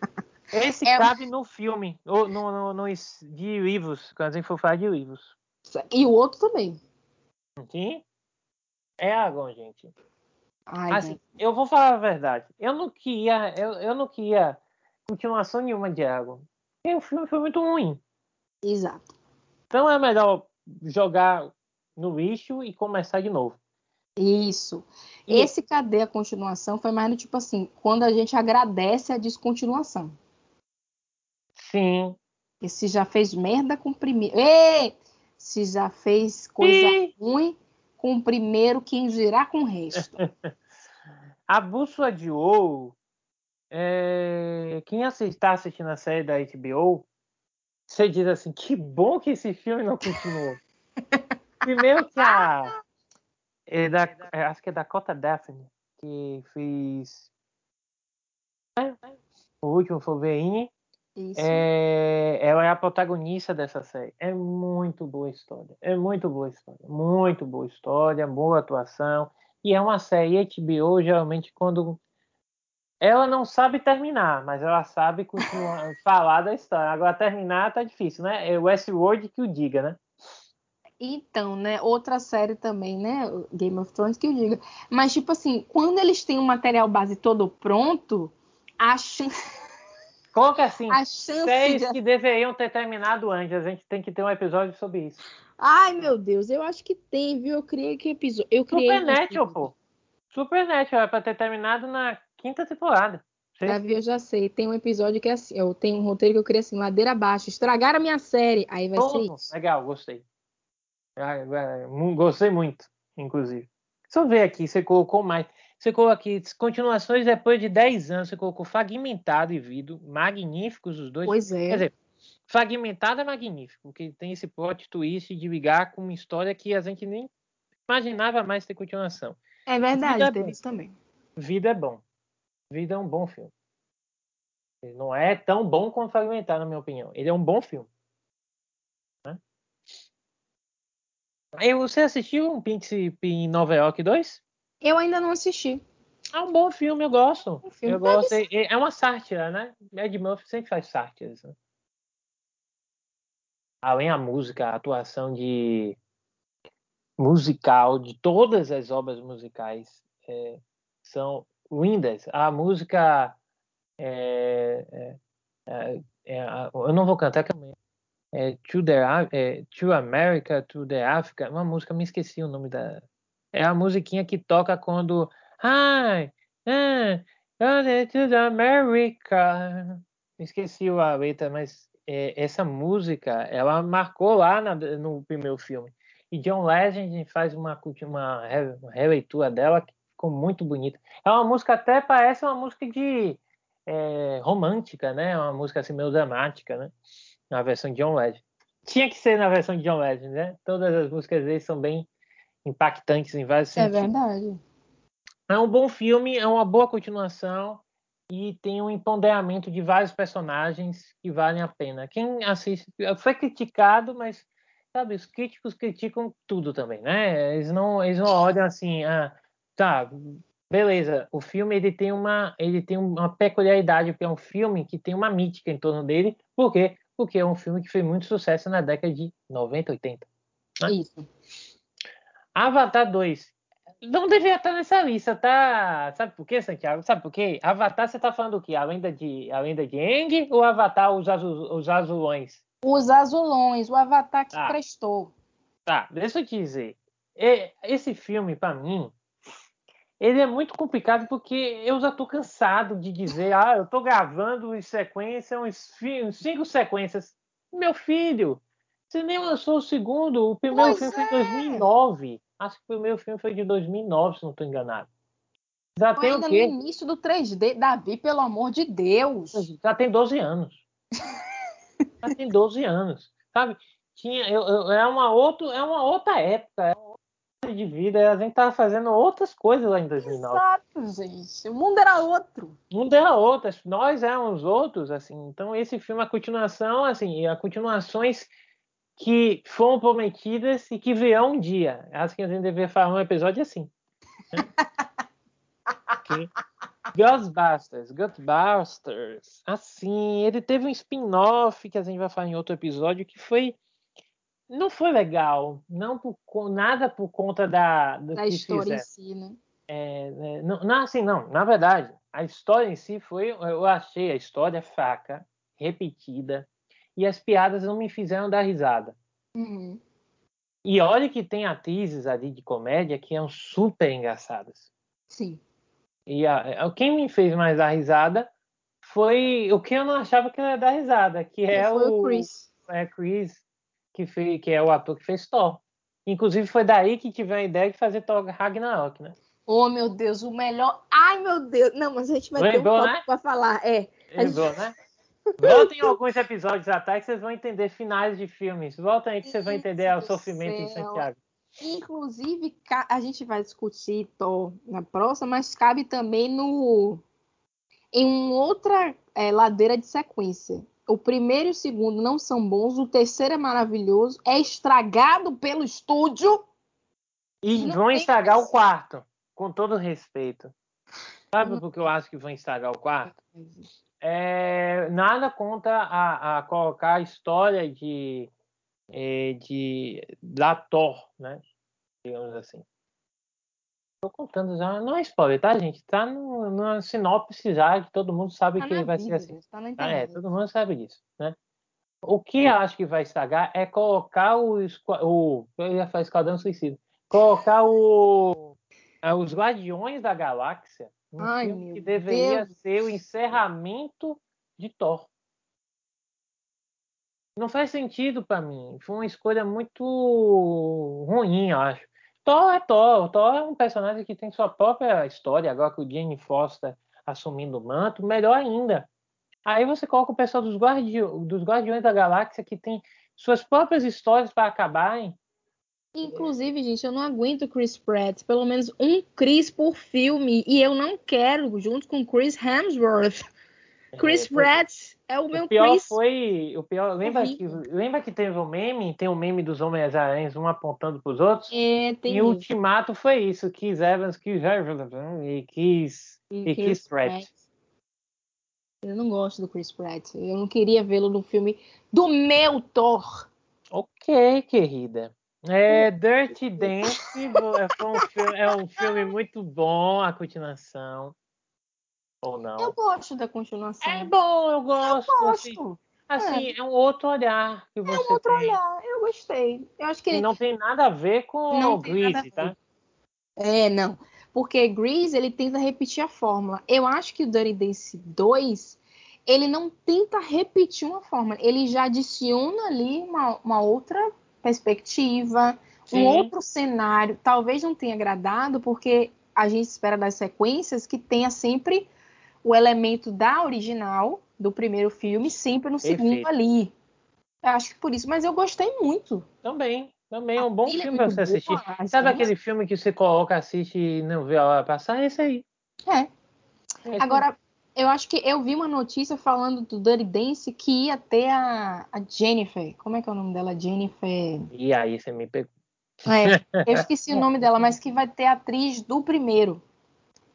Speaker 1: Esse é... cabe no filme, ou no, no, no, de livros, quando a gente for falar de livros.
Speaker 2: E o outro também.
Speaker 1: Sim. Egon, gente. Ai, assim, eu vou falar a verdade. Eu não queria, eu, eu não queria continuação nenhuma de. Porque o filme foi muito ruim.
Speaker 2: Exato.
Speaker 1: Então é melhor jogar no lixo e começar de novo.
Speaker 2: Isso. E... Esse cadê a continuação foi mais no tipo assim, quando a gente agradece a descontinuação.
Speaker 1: Sim.
Speaker 2: E se já fez merda com o primeiro. Ei! Se já fez coisa ruim com o primeiro, quem dirá com o resto? [laughs]
Speaker 1: a bússola de ouro. É... Quem está assistindo a série da HBO você diz assim, que bom que esse filme não continuou. [laughs] Primeiro que a. É da, é, acho que é Dakota Daphne, que fez. É, o último foi o Veine. É, ela é a protagonista dessa série. É muito boa história. É muito boa história. Muito boa história, boa atuação. E é uma série HBO, geralmente, quando ela não sabe terminar, mas ela sabe continuar, [laughs] falar da história. Agora, terminar tá difícil, né? É o Westworld que o diga, né?
Speaker 2: Então, né? Outra série também, né? Game of Thrones que o diga. Mas, tipo assim, quando eles têm o material base todo pronto, a chance.
Speaker 1: Coloca assim, a séries de... que deveriam ter terminado antes. A gente tem que ter um episódio sobre isso.
Speaker 2: Ai, meu Deus, eu acho que tem, viu? Eu criei que episódio. Eu criei.
Speaker 1: Supernatural, pô. Supernatural, era pra ter terminado na quinta temporada.
Speaker 2: Davi, eu já sei. Tem um episódio que é assim. Eu tenho um roteiro que eu criei assim, ladeira abaixo. Estragaram a minha série. Aí vai ser isso.
Speaker 1: Legal, gostei. Ah, gostei muito, inclusive. Só ver aqui, você colocou mais. Você colocou aqui continuações depois de 10 anos. Você colocou Fragmentado e Vido. Magníficos os dois.
Speaker 2: Pois é.
Speaker 1: Quer dizer, Fragmentado é magnífico, porque tem esse plot twist de ligar com uma história que a gente nem imaginava mais ter continuação.
Speaker 2: É verdade, Vida tem é isso também.
Speaker 1: Vida é bom. Vida é um bom filme. Ele não é tão bom quanto Fragmentar, na minha opinião. Ele é um bom filme. Né? Você assistiu um Príncipe em Nova York 2?
Speaker 2: Eu ainda não assisti.
Speaker 1: É um bom filme, eu gosto. Um filme eu gosto. É, é uma sátira, né? Ed Murphy sempre faz sátiras. Né? Além a música, a atuação de musical de todas as obras musicais é, são lindas. A música. É, é, é, é eu não vou cantar, que é to, the, é, to America, to the Africa. Uma música, me esqueci o nome da. É a musiquinha que toca quando. Hi, uh, to America. Esqueci a letra, mas é, essa música ela marcou lá na, no primeiro filme. E John Legend faz uma, uma, uma releitura dela que ficou muito bonita. É uma música até parece uma música de é, romântica, né? É uma música assim meio dramática, né? Na versão de John Legend. Tinha que ser na versão de John Legend, né? Todas as músicas dele são bem impactantes em vários
Speaker 2: é sentidos. É verdade.
Speaker 1: É um bom filme, é uma boa continuação e tem um empoderamento de vários personagens que valem a pena. Quem assiste foi criticado, mas sabe, os críticos criticam tudo também, né? Eles não, eles não olham assim, ah, tá, beleza, o filme ele tem uma, ele tem uma peculiaridade, porque é um filme que tem uma mítica em torno dele, por quê? Porque é um filme que fez muito sucesso na década de 90, 80.
Speaker 2: Né? Isso.
Speaker 1: Avatar 2. Não deveria estar nessa lista, tá? Sabe por quê, Santiago? Sabe por quê? Avatar, você tá falando o quê? A lenda de, a lenda de Aang ou Avatar, os, azul, os azulões?
Speaker 2: Os azulões, o Avatar que tá. prestou.
Speaker 1: Tá, deixa eu te dizer. Esse filme, para mim, ele é muito complicado porque eu já tô cansado de dizer, ah, eu tô gravando em sequência uns, uns cinco sequências. Meu filho, você nem lançou o segundo, o primeiro pois filme é. foi em 2009. Acho que o primeiro filme foi de 2009, se não estou enganado.
Speaker 2: Já foi tem ainda o quê? no início do 3D, Davi, pelo amor de Deus.
Speaker 1: Já tem 12 anos. [laughs] já tem 12 anos, sabe? Tinha, eu, eu, é uma outra, é uma outra época, é de vida, a gente tava fazendo outras coisas lá em 2009.
Speaker 2: Exato, gente. O mundo era outro.
Speaker 1: O mundo era outro, nós éramos outros, assim. Então esse filme, a continuação, assim, a continuações que foram prometidas e que virão um dia. Acho que a gente deveria falar um episódio assim. Né? okay. Ghostbusters, Ghostbusters. Assim, ele teve um spin-off que a gente vai falar em outro episódio que foi não foi legal, não por nada por conta da
Speaker 2: da história em si, né?
Speaker 1: É, é, não, não, assim, não. Na verdade, a história em si foi, eu achei a história fraca, repetida, e as piadas não me fizeram dar risada.
Speaker 2: Uhum.
Speaker 1: E olha que tem atrizes ali de comédia que são super engraçadas.
Speaker 2: Sim.
Speaker 1: E a, a, quem me fez mais dar risada foi o que eu não achava que ia dar risada, que é o,
Speaker 2: o Chris.
Speaker 1: É Chris, que, fez, que é o ator que fez Thor. Inclusive foi daí que tive a ideia de fazer Thor Ragnarok, né?
Speaker 2: Oh, meu Deus, o melhor. Ai, meu Deus. Não, mas a gente vai
Speaker 1: Lembrou,
Speaker 2: ter um
Speaker 1: né?
Speaker 2: para falar. É.
Speaker 1: Lembrou, gente... né? Voltem alguns episódios atrás que vocês vão entender finais de filmes. Voltem aí que vocês vão entender o sofrimento em Santiago.
Speaker 2: Inclusive, a gente vai discutir Thor na próxima, mas cabe também no em uma outra é, ladeira de sequência. O primeiro e o segundo não são bons, o terceiro é maravilhoso, é estragado pelo estúdio.
Speaker 1: E, vão estragar o quarto, com todo respeito. Sabe por que eu acho que vão estragar o quarto? É, nada contra a, a colocar a história de é, de da Thor, né? Digamos assim. Tô contando já, não é spoiler, tá, gente? Tá no, no sinopse já, que todo mundo sabe
Speaker 2: tá
Speaker 1: que vai
Speaker 2: vida,
Speaker 1: ser assim.
Speaker 2: Tá
Speaker 1: ah, é, todo mundo sabe disso, né? O que acho que vai estragar é colocar o, o eu ia falar Esquadrão Suicida, colocar o, é, os Guardiões da Galáxia um
Speaker 2: Ai,
Speaker 1: filme que deveria
Speaker 2: Deus.
Speaker 1: ser o encerramento de Thor não faz sentido para mim. Foi uma escolha muito ruim, eu acho. Thor é Thor. Thor é um personagem que tem sua própria história. Agora que o Jane Foster assumindo o manto, melhor ainda. Aí você coloca o pessoal dos, Guardi dos Guardiões da Galáxia que tem suas próprias histórias para acabarem.
Speaker 2: Inclusive, gente, eu não aguento Chris Pratt. Pelo menos um Chris por filme. E eu não quero, junto com Chris Hemsworth. Chris é, Pratt é o meu
Speaker 1: o pior
Speaker 2: Chris.
Speaker 1: foi o pior lembra que lembra que teve um meme tem o um meme dos homens aranhas um apontando para os outros
Speaker 2: é,
Speaker 1: e o ultimato foi isso Chris Evans Chris Evans e Chris e, e Chris Pratt. Pratt
Speaker 2: eu não gosto do Chris Pratt eu não queria vê-lo no filme do meu Thor
Speaker 1: ok querida é Dirty Dance é um, filme, é um filme muito bom a continuação ou não?
Speaker 2: Eu gosto da continuação.
Speaker 1: É bom, eu gosto.
Speaker 2: Eu
Speaker 1: assim.
Speaker 2: gosto.
Speaker 1: Assim, assim é. é. um outro olhar que você
Speaker 2: É um outro
Speaker 1: tem.
Speaker 2: olhar, eu gostei. Eu acho que ele...
Speaker 1: não tem nada a ver com
Speaker 2: não
Speaker 1: o Grease, tá?
Speaker 2: É, não. Porque Grease, ele tenta repetir a fórmula. Eu acho que o Dirty Dance 2, ele não tenta repetir uma fórmula. Ele já adiciona ali uma, uma outra perspectiva, Sim. um outro cenário. Talvez não tenha agradado, porque a gente espera das sequências que tenha sempre o elemento da original, do primeiro filme, sempre no
Speaker 1: Perfeito.
Speaker 2: segundo ali. Eu acho que por isso, mas eu gostei muito.
Speaker 1: Também, também é um bom
Speaker 2: trilha é
Speaker 1: filme pra você assistir.
Speaker 2: boa,
Speaker 1: Sabe aquele filme que você coloca, assiste e não vê a hora passar? É esse aí.
Speaker 2: É.
Speaker 1: É
Speaker 2: Agora. Eu acho que eu vi uma notícia falando do Dirty Dance que ia ter a, a Jennifer. Como é que é o nome dela? Jennifer.
Speaker 1: E aí você me pegou.
Speaker 2: É, [laughs] eu esqueci o nome dela, mas que vai ter a atriz do primeiro.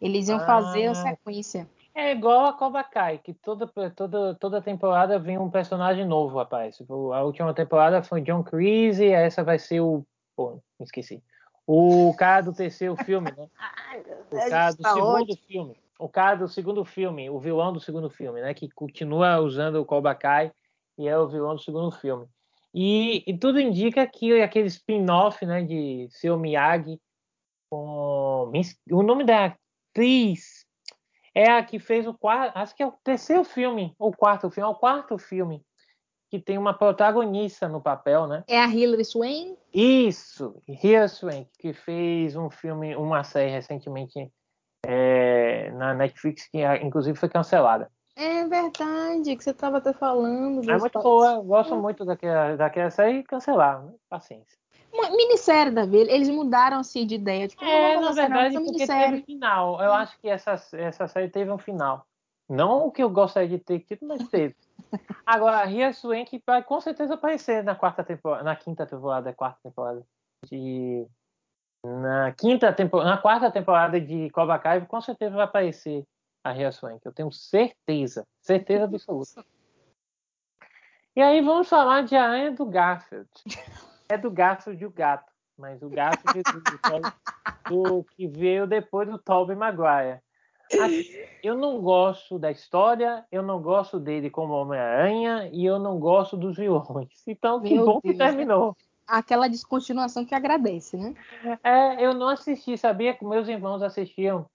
Speaker 2: Eles iam
Speaker 1: Ah.
Speaker 2: fazer a sequência.
Speaker 1: É igual a Cobra Kai, que toda, toda, toda temporada vem um personagem novo, rapaz. Tipo, A última temporada foi John Creasy, essa vai ser o. Pô, me esqueci. O cara do terceiro filme, né? [laughs] O cara do
Speaker 2: Tá
Speaker 1: segundo filme. O cara do segundo filme, o vilão do segundo filme, né? Que continua usando o Cobra Kai e é o vilão do segundo filme. E, e tudo indica que aquele spin-off, né? De seu Miyagi com. O nome da atriz é a que fez o quarto, acho que é o terceiro filme, ou quarto filme, é o quarto filme que tem uma protagonista no papel, né?
Speaker 2: É a Hilary Swank?
Speaker 1: Isso, Hilary Swank, que fez um filme, uma série recentemente é, na Netflix que inclusive foi cancelada.
Speaker 2: É verdade, que você estava até falando.
Speaker 1: É muito boa, eu gosto muito daquela, daquela série e cancelaram, né? paciência.
Speaker 2: Uma minissérie, Davi, eles mudaram assim de ideia. Tipo,
Speaker 1: É, na verdade, porque
Speaker 2: minissérie.
Speaker 1: teve final. Eu acho que essa, essa série teve um final. Não o que eu gostaria de ter tido, mas teve. [laughs] Agora, a Ria Swank vai com certeza aparecer na quarta temporada, na quinta temporada, quarta temporada de na quinta temporada, na quarta temporada de Cobra Kai, com certeza vai aparecer a Ria Swank. Eu tenho certeza, certeza absoluta. E aí vamos falar de Aranha do Garfield. É do Garfield o gato, mas o Garfield do, [laughs] do, que veio depois do Tobey Maguire. Assim, eu não gosto da história, eu não gosto dele como Homem-Aranha e eu não gosto dos vilões. Então, que Meu bom Deus, que terminou.
Speaker 2: Aquela descontinuação que agradece, né?
Speaker 1: É, eu não assisti, sabia que meus irmãos assistiam.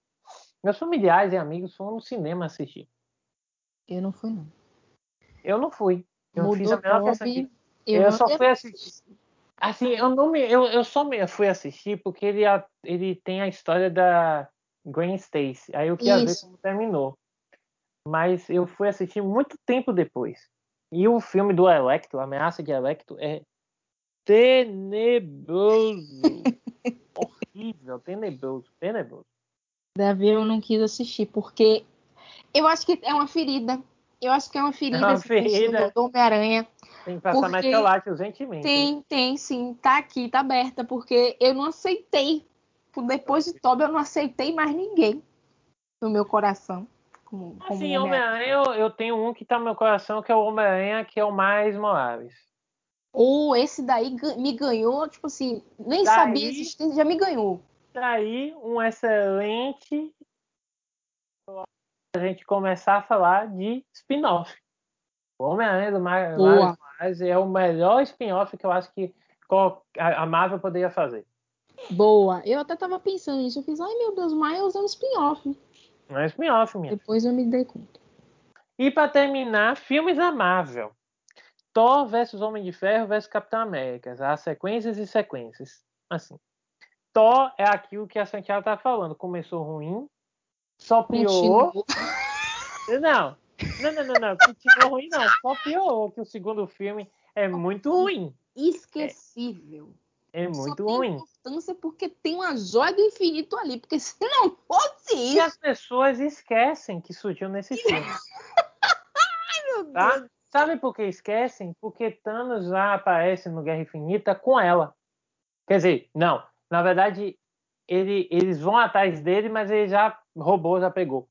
Speaker 1: Meus familiares e amigos foram no cinema assistir.
Speaker 2: Eu não fui, não.
Speaker 1: Eu não fui. Eu Mudou fiz a melhor questão. Eu, eu só fui assistir. Assim, eu não me, eu, eu só me fui assistir porque ele, ele tem a história da Gwen Stacy. Aí eu queria Isso. ver como terminou. Mas eu fui assistir muito tempo depois. E o filme do Electro, Ameaça de Electro, é tenebroso. [laughs] Horrível, tenebroso, tenebroso.
Speaker 2: Davi, eu não quis assistir, porque eu acho que é uma ferida. Eu acho que é uma ferida, é uma ferida. do Homem-Aranha.
Speaker 1: Tem que passar mais chocolate urgentemente.
Speaker 2: Tem, tem, sim. Tá aqui, tá aberta, porque eu não aceitei depois de Toby, eu não aceitei mais ninguém no meu coração.
Speaker 1: Como, como assim, Homem-Aranha, eu, eu, tenho um que tá no meu coração, que é o Homem-Aranha, que é o mais Morales.
Speaker 2: Ou esse daí me ganhou, tipo assim, nem daí, sabia existir, já me ganhou.
Speaker 1: Daí, um excelente a gente começar a falar de spin-off. O Homem-Aranha do Miles Morales é o melhor spin-off que eu acho que a Marvel poderia fazer.
Speaker 2: Boa. Eu até tava pensando nisso. Eu fiz, ai meu Deus, Miles é um spin-off.
Speaker 1: É um spin-off, minha.
Speaker 2: Depois eu me dei conta.
Speaker 1: E para terminar, filmes amável. Thor versus Homem de Ferro versus Capitão América. As sequências e sequências. Assim. Thor é aquilo que a Santiago tá falando. Começou ruim, só piorou. [laughs] Não, não, não, não, não. Continuou ruim, não. Só piorou que o segundo filme é muito ruim.
Speaker 2: Esquecível.
Speaker 1: É. É muito Só ruim.
Speaker 2: Tem importância porque tem uma joia do infinito ali, porque se não fosse isso. E
Speaker 1: as pessoas esquecem que surgiu nesse filme. [laughs] Ai, meu tá? Sabe por que esquecem? Porque Thanos já aparece no Guerra Infinita com ela. Quer dizer, não. Na verdade, ele, eles vão atrás dele, mas ele já roubou, já pegou.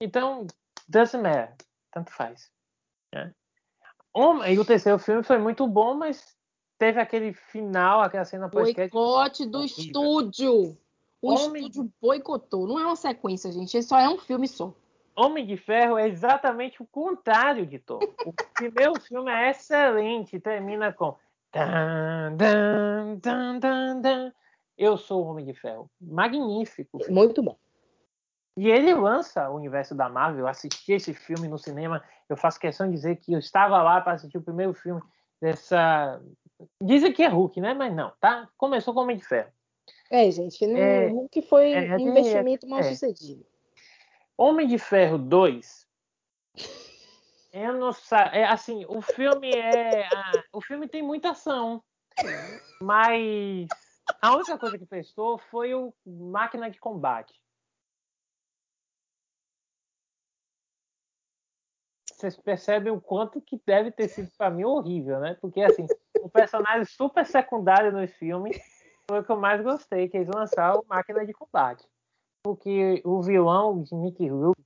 Speaker 1: Então, doesn't matter. Tanto faz. Né? E o terceiro filme foi muito bom, mas teve aquele final, aquela cena
Speaker 2: pós-crédito. Boicote do estúdio. O Homem... estúdio boicotou. Não é uma sequência, gente. Ele só é um filme só.
Speaker 1: Homem de Ferro é exatamente o contrário de Thor. O primeiro filme é excelente, termina com dan, dan, dan, dan, dan. Eu sou o Homem de Ferro. Magnífico.
Speaker 2: Muito bom.
Speaker 1: E ele lança o universo da Marvel. Eu assisti esse filme no cinema. Eu faço questão de dizer que eu estava lá para assistir o primeiro filme dessa Dizem que é Hulk, né? Mas não, tá? Começou com Homem de Ferro.
Speaker 2: É, gente, não, é, Hulk foi é, um investimento mal é. sucedido.
Speaker 1: Homem de Ferro 2. Eu não sei. É, assim, o filme é. O filme tem muita ação. Mas a única coisa que prestou foi o máquina de combate. vocês percebem o quanto que deve ter sido para mim horrível, né? Porque assim, o personagem super secundário no filme foi o que eu mais gostei, que eles lançaram Máquina de Combate. Porque o vilão de Nick Rook,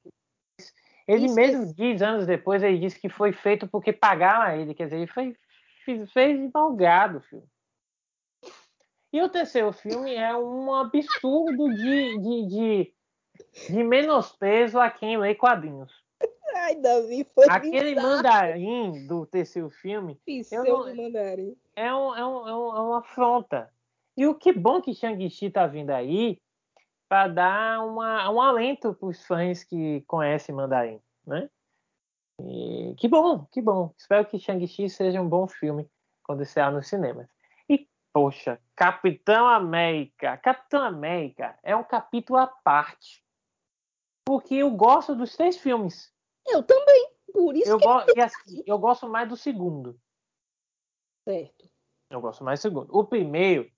Speaker 1: ele Isso mesmo diz anos depois, ele disse que foi feito porque pagaram ele, quer dizer, ele foi, fez, fez malgado o filme. E o terceiro filme é um absurdo de, de, de, de menosprezo a quem lê quadrinhos.
Speaker 2: Ai, Davi, foi
Speaker 1: Aquele bizarro. mandarim do terceiro filme.
Speaker 2: Não, mandarim.
Speaker 1: É, um, é, um, é, um, é uma afronta. E o que bom que Shang-Chi tá vindo aí para dar uma, um alento para os fãs que conhecem mandarim, né? E, que bom, que bom. Espero que Shang-Chi seja um bom filme quando estrear nos cinemas. E, poxa, Capitão América. Capitão América é um capítulo à parte. Porque eu gosto dos três filmes.
Speaker 2: Eu também. Por isso
Speaker 1: eu,
Speaker 2: que
Speaker 1: go eu... Assim, eu gosto mais do segundo.
Speaker 2: Certo.
Speaker 1: Eu gosto mais do segundo. O primeiro,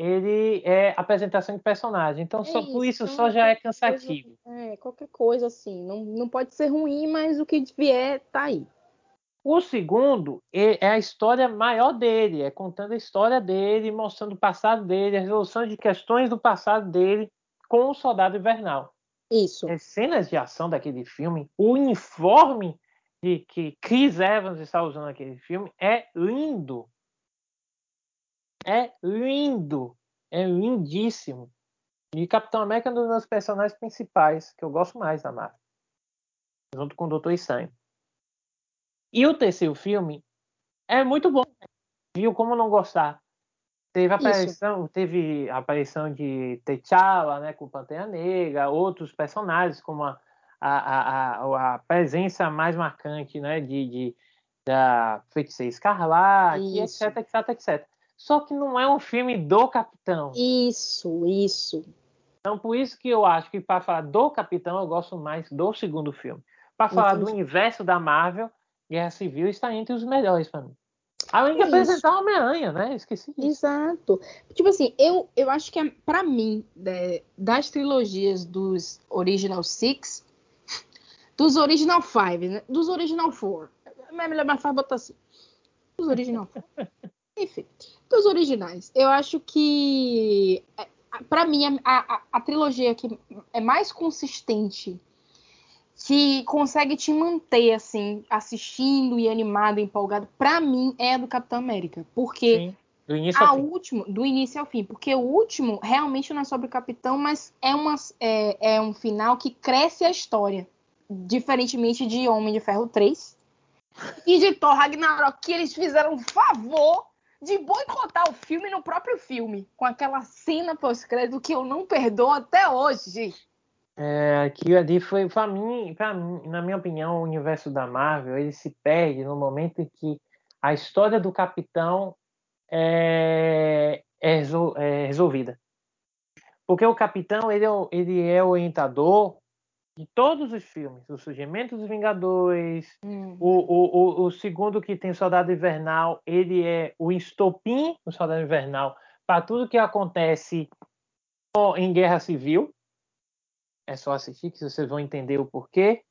Speaker 1: ele é apresentação de personagem. Então, só por isso só já é cansativo.
Speaker 2: Coisa, é, qualquer coisa assim. Não, não pode ser ruim, mas o que vier tá aí.
Speaker 1: O segundo é a história maior dele, é contando a história dele, mostrando o passado dele, a resolução de questões do passado dele com o Soldado Invernal.
Speaker 2: Isso.
Speaker 1: As cenas de ação daquele filme, o uniforme de que Chris Evans está usando naquele filme é lindo. É lindo. É lindíssimo. E Capitão América é um dos meus personagens principais, que eu gosto mais da Marvel. Junto com o Doutor Estranho. E o terceiro filme é muito bom. Viu como não gostar? Teve a aparição, teve a aparição de T'Challa, né, com Pantera Negra, outros personagens como a, a, a, a presença mais marcante, né, de, de da Feiticeira Escarlate, etc, etc, etc. Só que não é um filme do Capitão.
Speaker 2: Isso, isso.
Speaker 1: Então, por isso que eu acho que para falar do Capitão, eu gosto mais do segundo filme. Para falar Entendi. do universo da Marvel, Guerra Civil está entre os melhores para mim. Além de é apresentar o Homem-Aranha, né? Esqueci disso.
Speaker 2: Exato. Tipo assim, eu, eu acho que é, para mim, né, das trilogias dos Original Six, dos Original Five, né? Dos Original Four. É melhor mais fácil botar assim. Dos Original Four. [laughs] Enfim, dos originais. Eu acho que, é, para mim, a, a, a trilogia que é mais consistente que consegue te manter assim, assistindo e animado, empolgado, para mim é a do Capitão América, porque Sim,
Speaker 1: do início ao
Speaker 2: fim. último, do início ao fim, porque o último realmente não é sobre o Capitão, mas é, uma, é, é um final que cresce a história, diferentemente de Homem de Ferro 3 e de Thor Ragnarok, que eles fizeram um favor de boicotar o filme no próprio filme, com aquela cena pós-crédito que eu não perdoo até hoje.
Speaker 1: É, aquilo ali foi, para mim, para mim, na minha opinião, o universo da Marvel ele se perde no momento em que a história do Capitão é, é, é resolvida. Porque o Capitão ele é, ele é orientador de todos os filmes, o Surgimento dos Vingadores, hum. o, o, o, o, segundo que tem Soldado Invernal, ele é o estopim do Soldado Invernal para tudo que acontece em Guerra Civil é só assistir que vocês vão entender o porquê,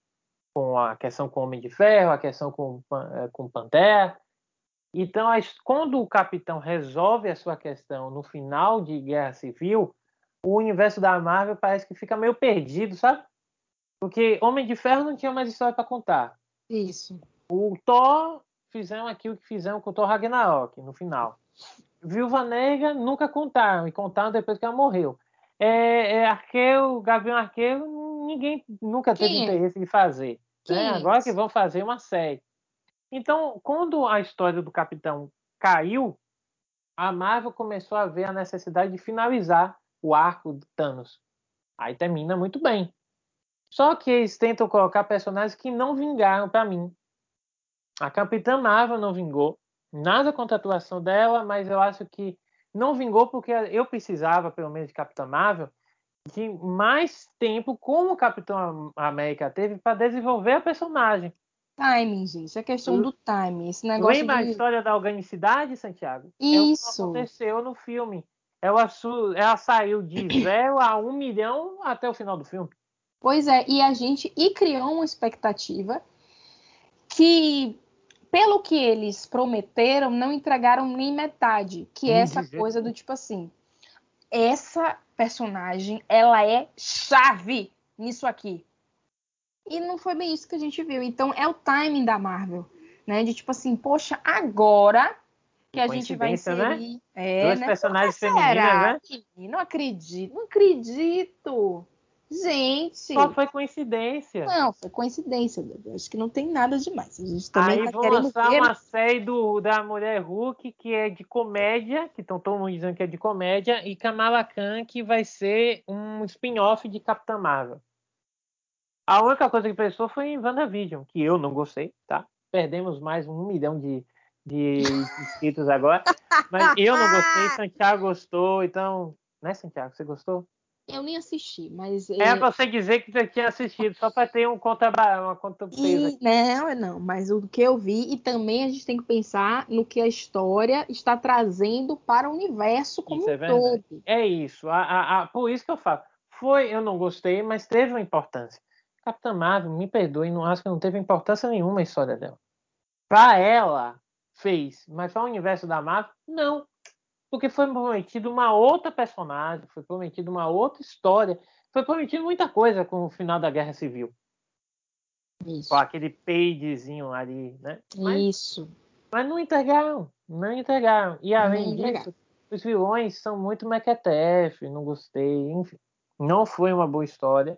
Speaker 1: com a questão com o Homem de Ferro, a questão com, é, com Pantera. Então, quando o Capitão resolve a sua questão no final de Guerra Civil, o universo da Marvel parece que fica meio perdido, sabe? Porque Homem de Ferro não tinha mais história para contar.
Speaker 2: Isso.
Speaker 1: O Thor fizeram aquilo que fizeram com o Thor Ragnarok no final. Viúva Negra nunca contaram, e contaram depois que ela morreu é, é arqueiro, Gavião Arqueiro, ninguém nunca teve Quem é? interesse é? de fazer. Né? Agora que vão fazer uma série. Então, quando a história do Capitão caiu, a Marvel começou a ver a necessidade de finalizar o arco do Thanos. Aí termina muito bem. Só que eles tentam colocar personagens que não vingaram para mim. A Capitã Marvel não vingou. Nada contra a atuação dela, mas eu acho que não vingou porque eu precisava, pelo menos, de Capitão Marvel, de mais tempo como o Capitão América teve para desenvolver a personagem.
Speaker 2: Timing, gente. É questão do timing. Esse negócio
Speaker 1: Lembra
Speaker 2: de...
Speaker 1: a história da organicidade, Santiago?
Speaker 2: Isso.
Speaker 1: É o que aconteceu no filme. Ela, ela saiu de [clears throat] zero a um milhão até o final do filme.
Speaker 2: Pois é, e a gente e criou uma expectativa que pelo que eles prometeram, não entregaram nem metade. Que é essa coisa do tipo assim. Essa personagem, ela é chave nisso aqui. E não foi bem isso que a gente viu. Então é o timing da Marvel, né? De tipo assim, poxa, agora que a gente vai né? inserir. Né?
Speaker 1: É, Duas né? personagens femininas, né?
Speaker 2: Não acredito, não acredito. Gente.
Speaker 1: Só foi coincidência.
Speaker 2: Não, foi coincidência. Acho que não tem nada demais. A gente também
Speaker 1: Aí tá vou lançar ver... uma série do, da Mulher Hulk que é de comédia, que estão todo mundo dizendo que é de comédia, e Kamala Khan que vai ser um spin-off de Capitã Marvel. A única coisa que pensou foi em WandaVision, que eu não gostei, tá? Perdemos mais um milhão de, de inscritos agora. [laughs] Mas eu não gostei, Santiago gostou, então. Né, Santiago? Você gostou?
Speaker 2: Eu nem assisti, mas.
Speaker 1: É, é você dizer que você tinha assistido, só para ter um conta, uma conta
Speaker 2: peso. Não, não, mas o que eu vi, e também a gente tem que pensar no que a história está trazendo para o universo como isso é um todo.
Speaker 1: É isso. A, a, a, por isso que eu falo. Foi, eu não gostei, mas teve uma importância. Capitã Marvel, me perdoe, não acho que não teve importância nenhuma a história dela. Para ela, fez, mas para o universo da Marvel, não. Porque foi prometido uma outra personagem, foi prometido uma outra história, foi prometido muita coisa com o final da Guerra Civil. Isso. Com aquele pagezinho ali, né?
Speaker 2: Mas, Isso.
Speaker 1: Mas não entregaram, não entregaram. E além disso, os vilões são muito mequetefe, não gostei, enfim. Não foi uma boa história.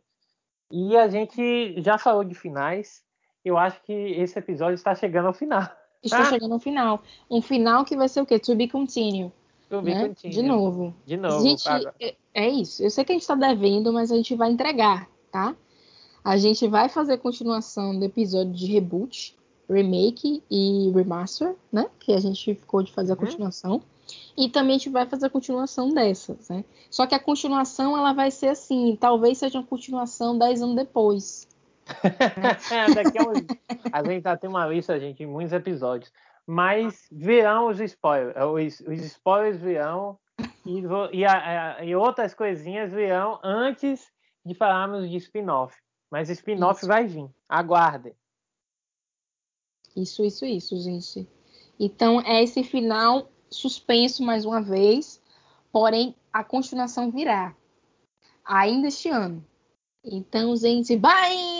Speaker 1: E a gente já falou de finais. Eu acho que esse episódio está chegando ao final.
Speaker 2: Está ah. [laughs] chegando ao final. Um final que vai ser o quê? To be continued. Né? De novo.
Speaker 1: De novo.
Speaker 2: Gente, é, é isso. Eu sei que a gente está devendo, mas a gente vai entregar, tá? A gente vai fazer continuação do episódio de reboot, remake e remaster, né? Que a gente ficou de fazer a uhum. continuação. E também a gente vai fazer a continuação dessas, né? Só que a continuação ela vai ser assim, talvez seja uma continuação 10 anos depois. [laughs]
Speaker 1: daqui a, uns... a gente já tem uma lista, gente, em muitos episódios. Mas virão os spoilers. Os, os spoilers virão e, e, a, e, outras coisinhas virão antes de falarmos de spin-off. Mas spin-off vai vir. Aguardem.
Speaker 2: Isso, isso, isso, gente. Então, é esse final suspenso mais uma vez, porém a continuação virá ainda este ano. Então, gente, bye!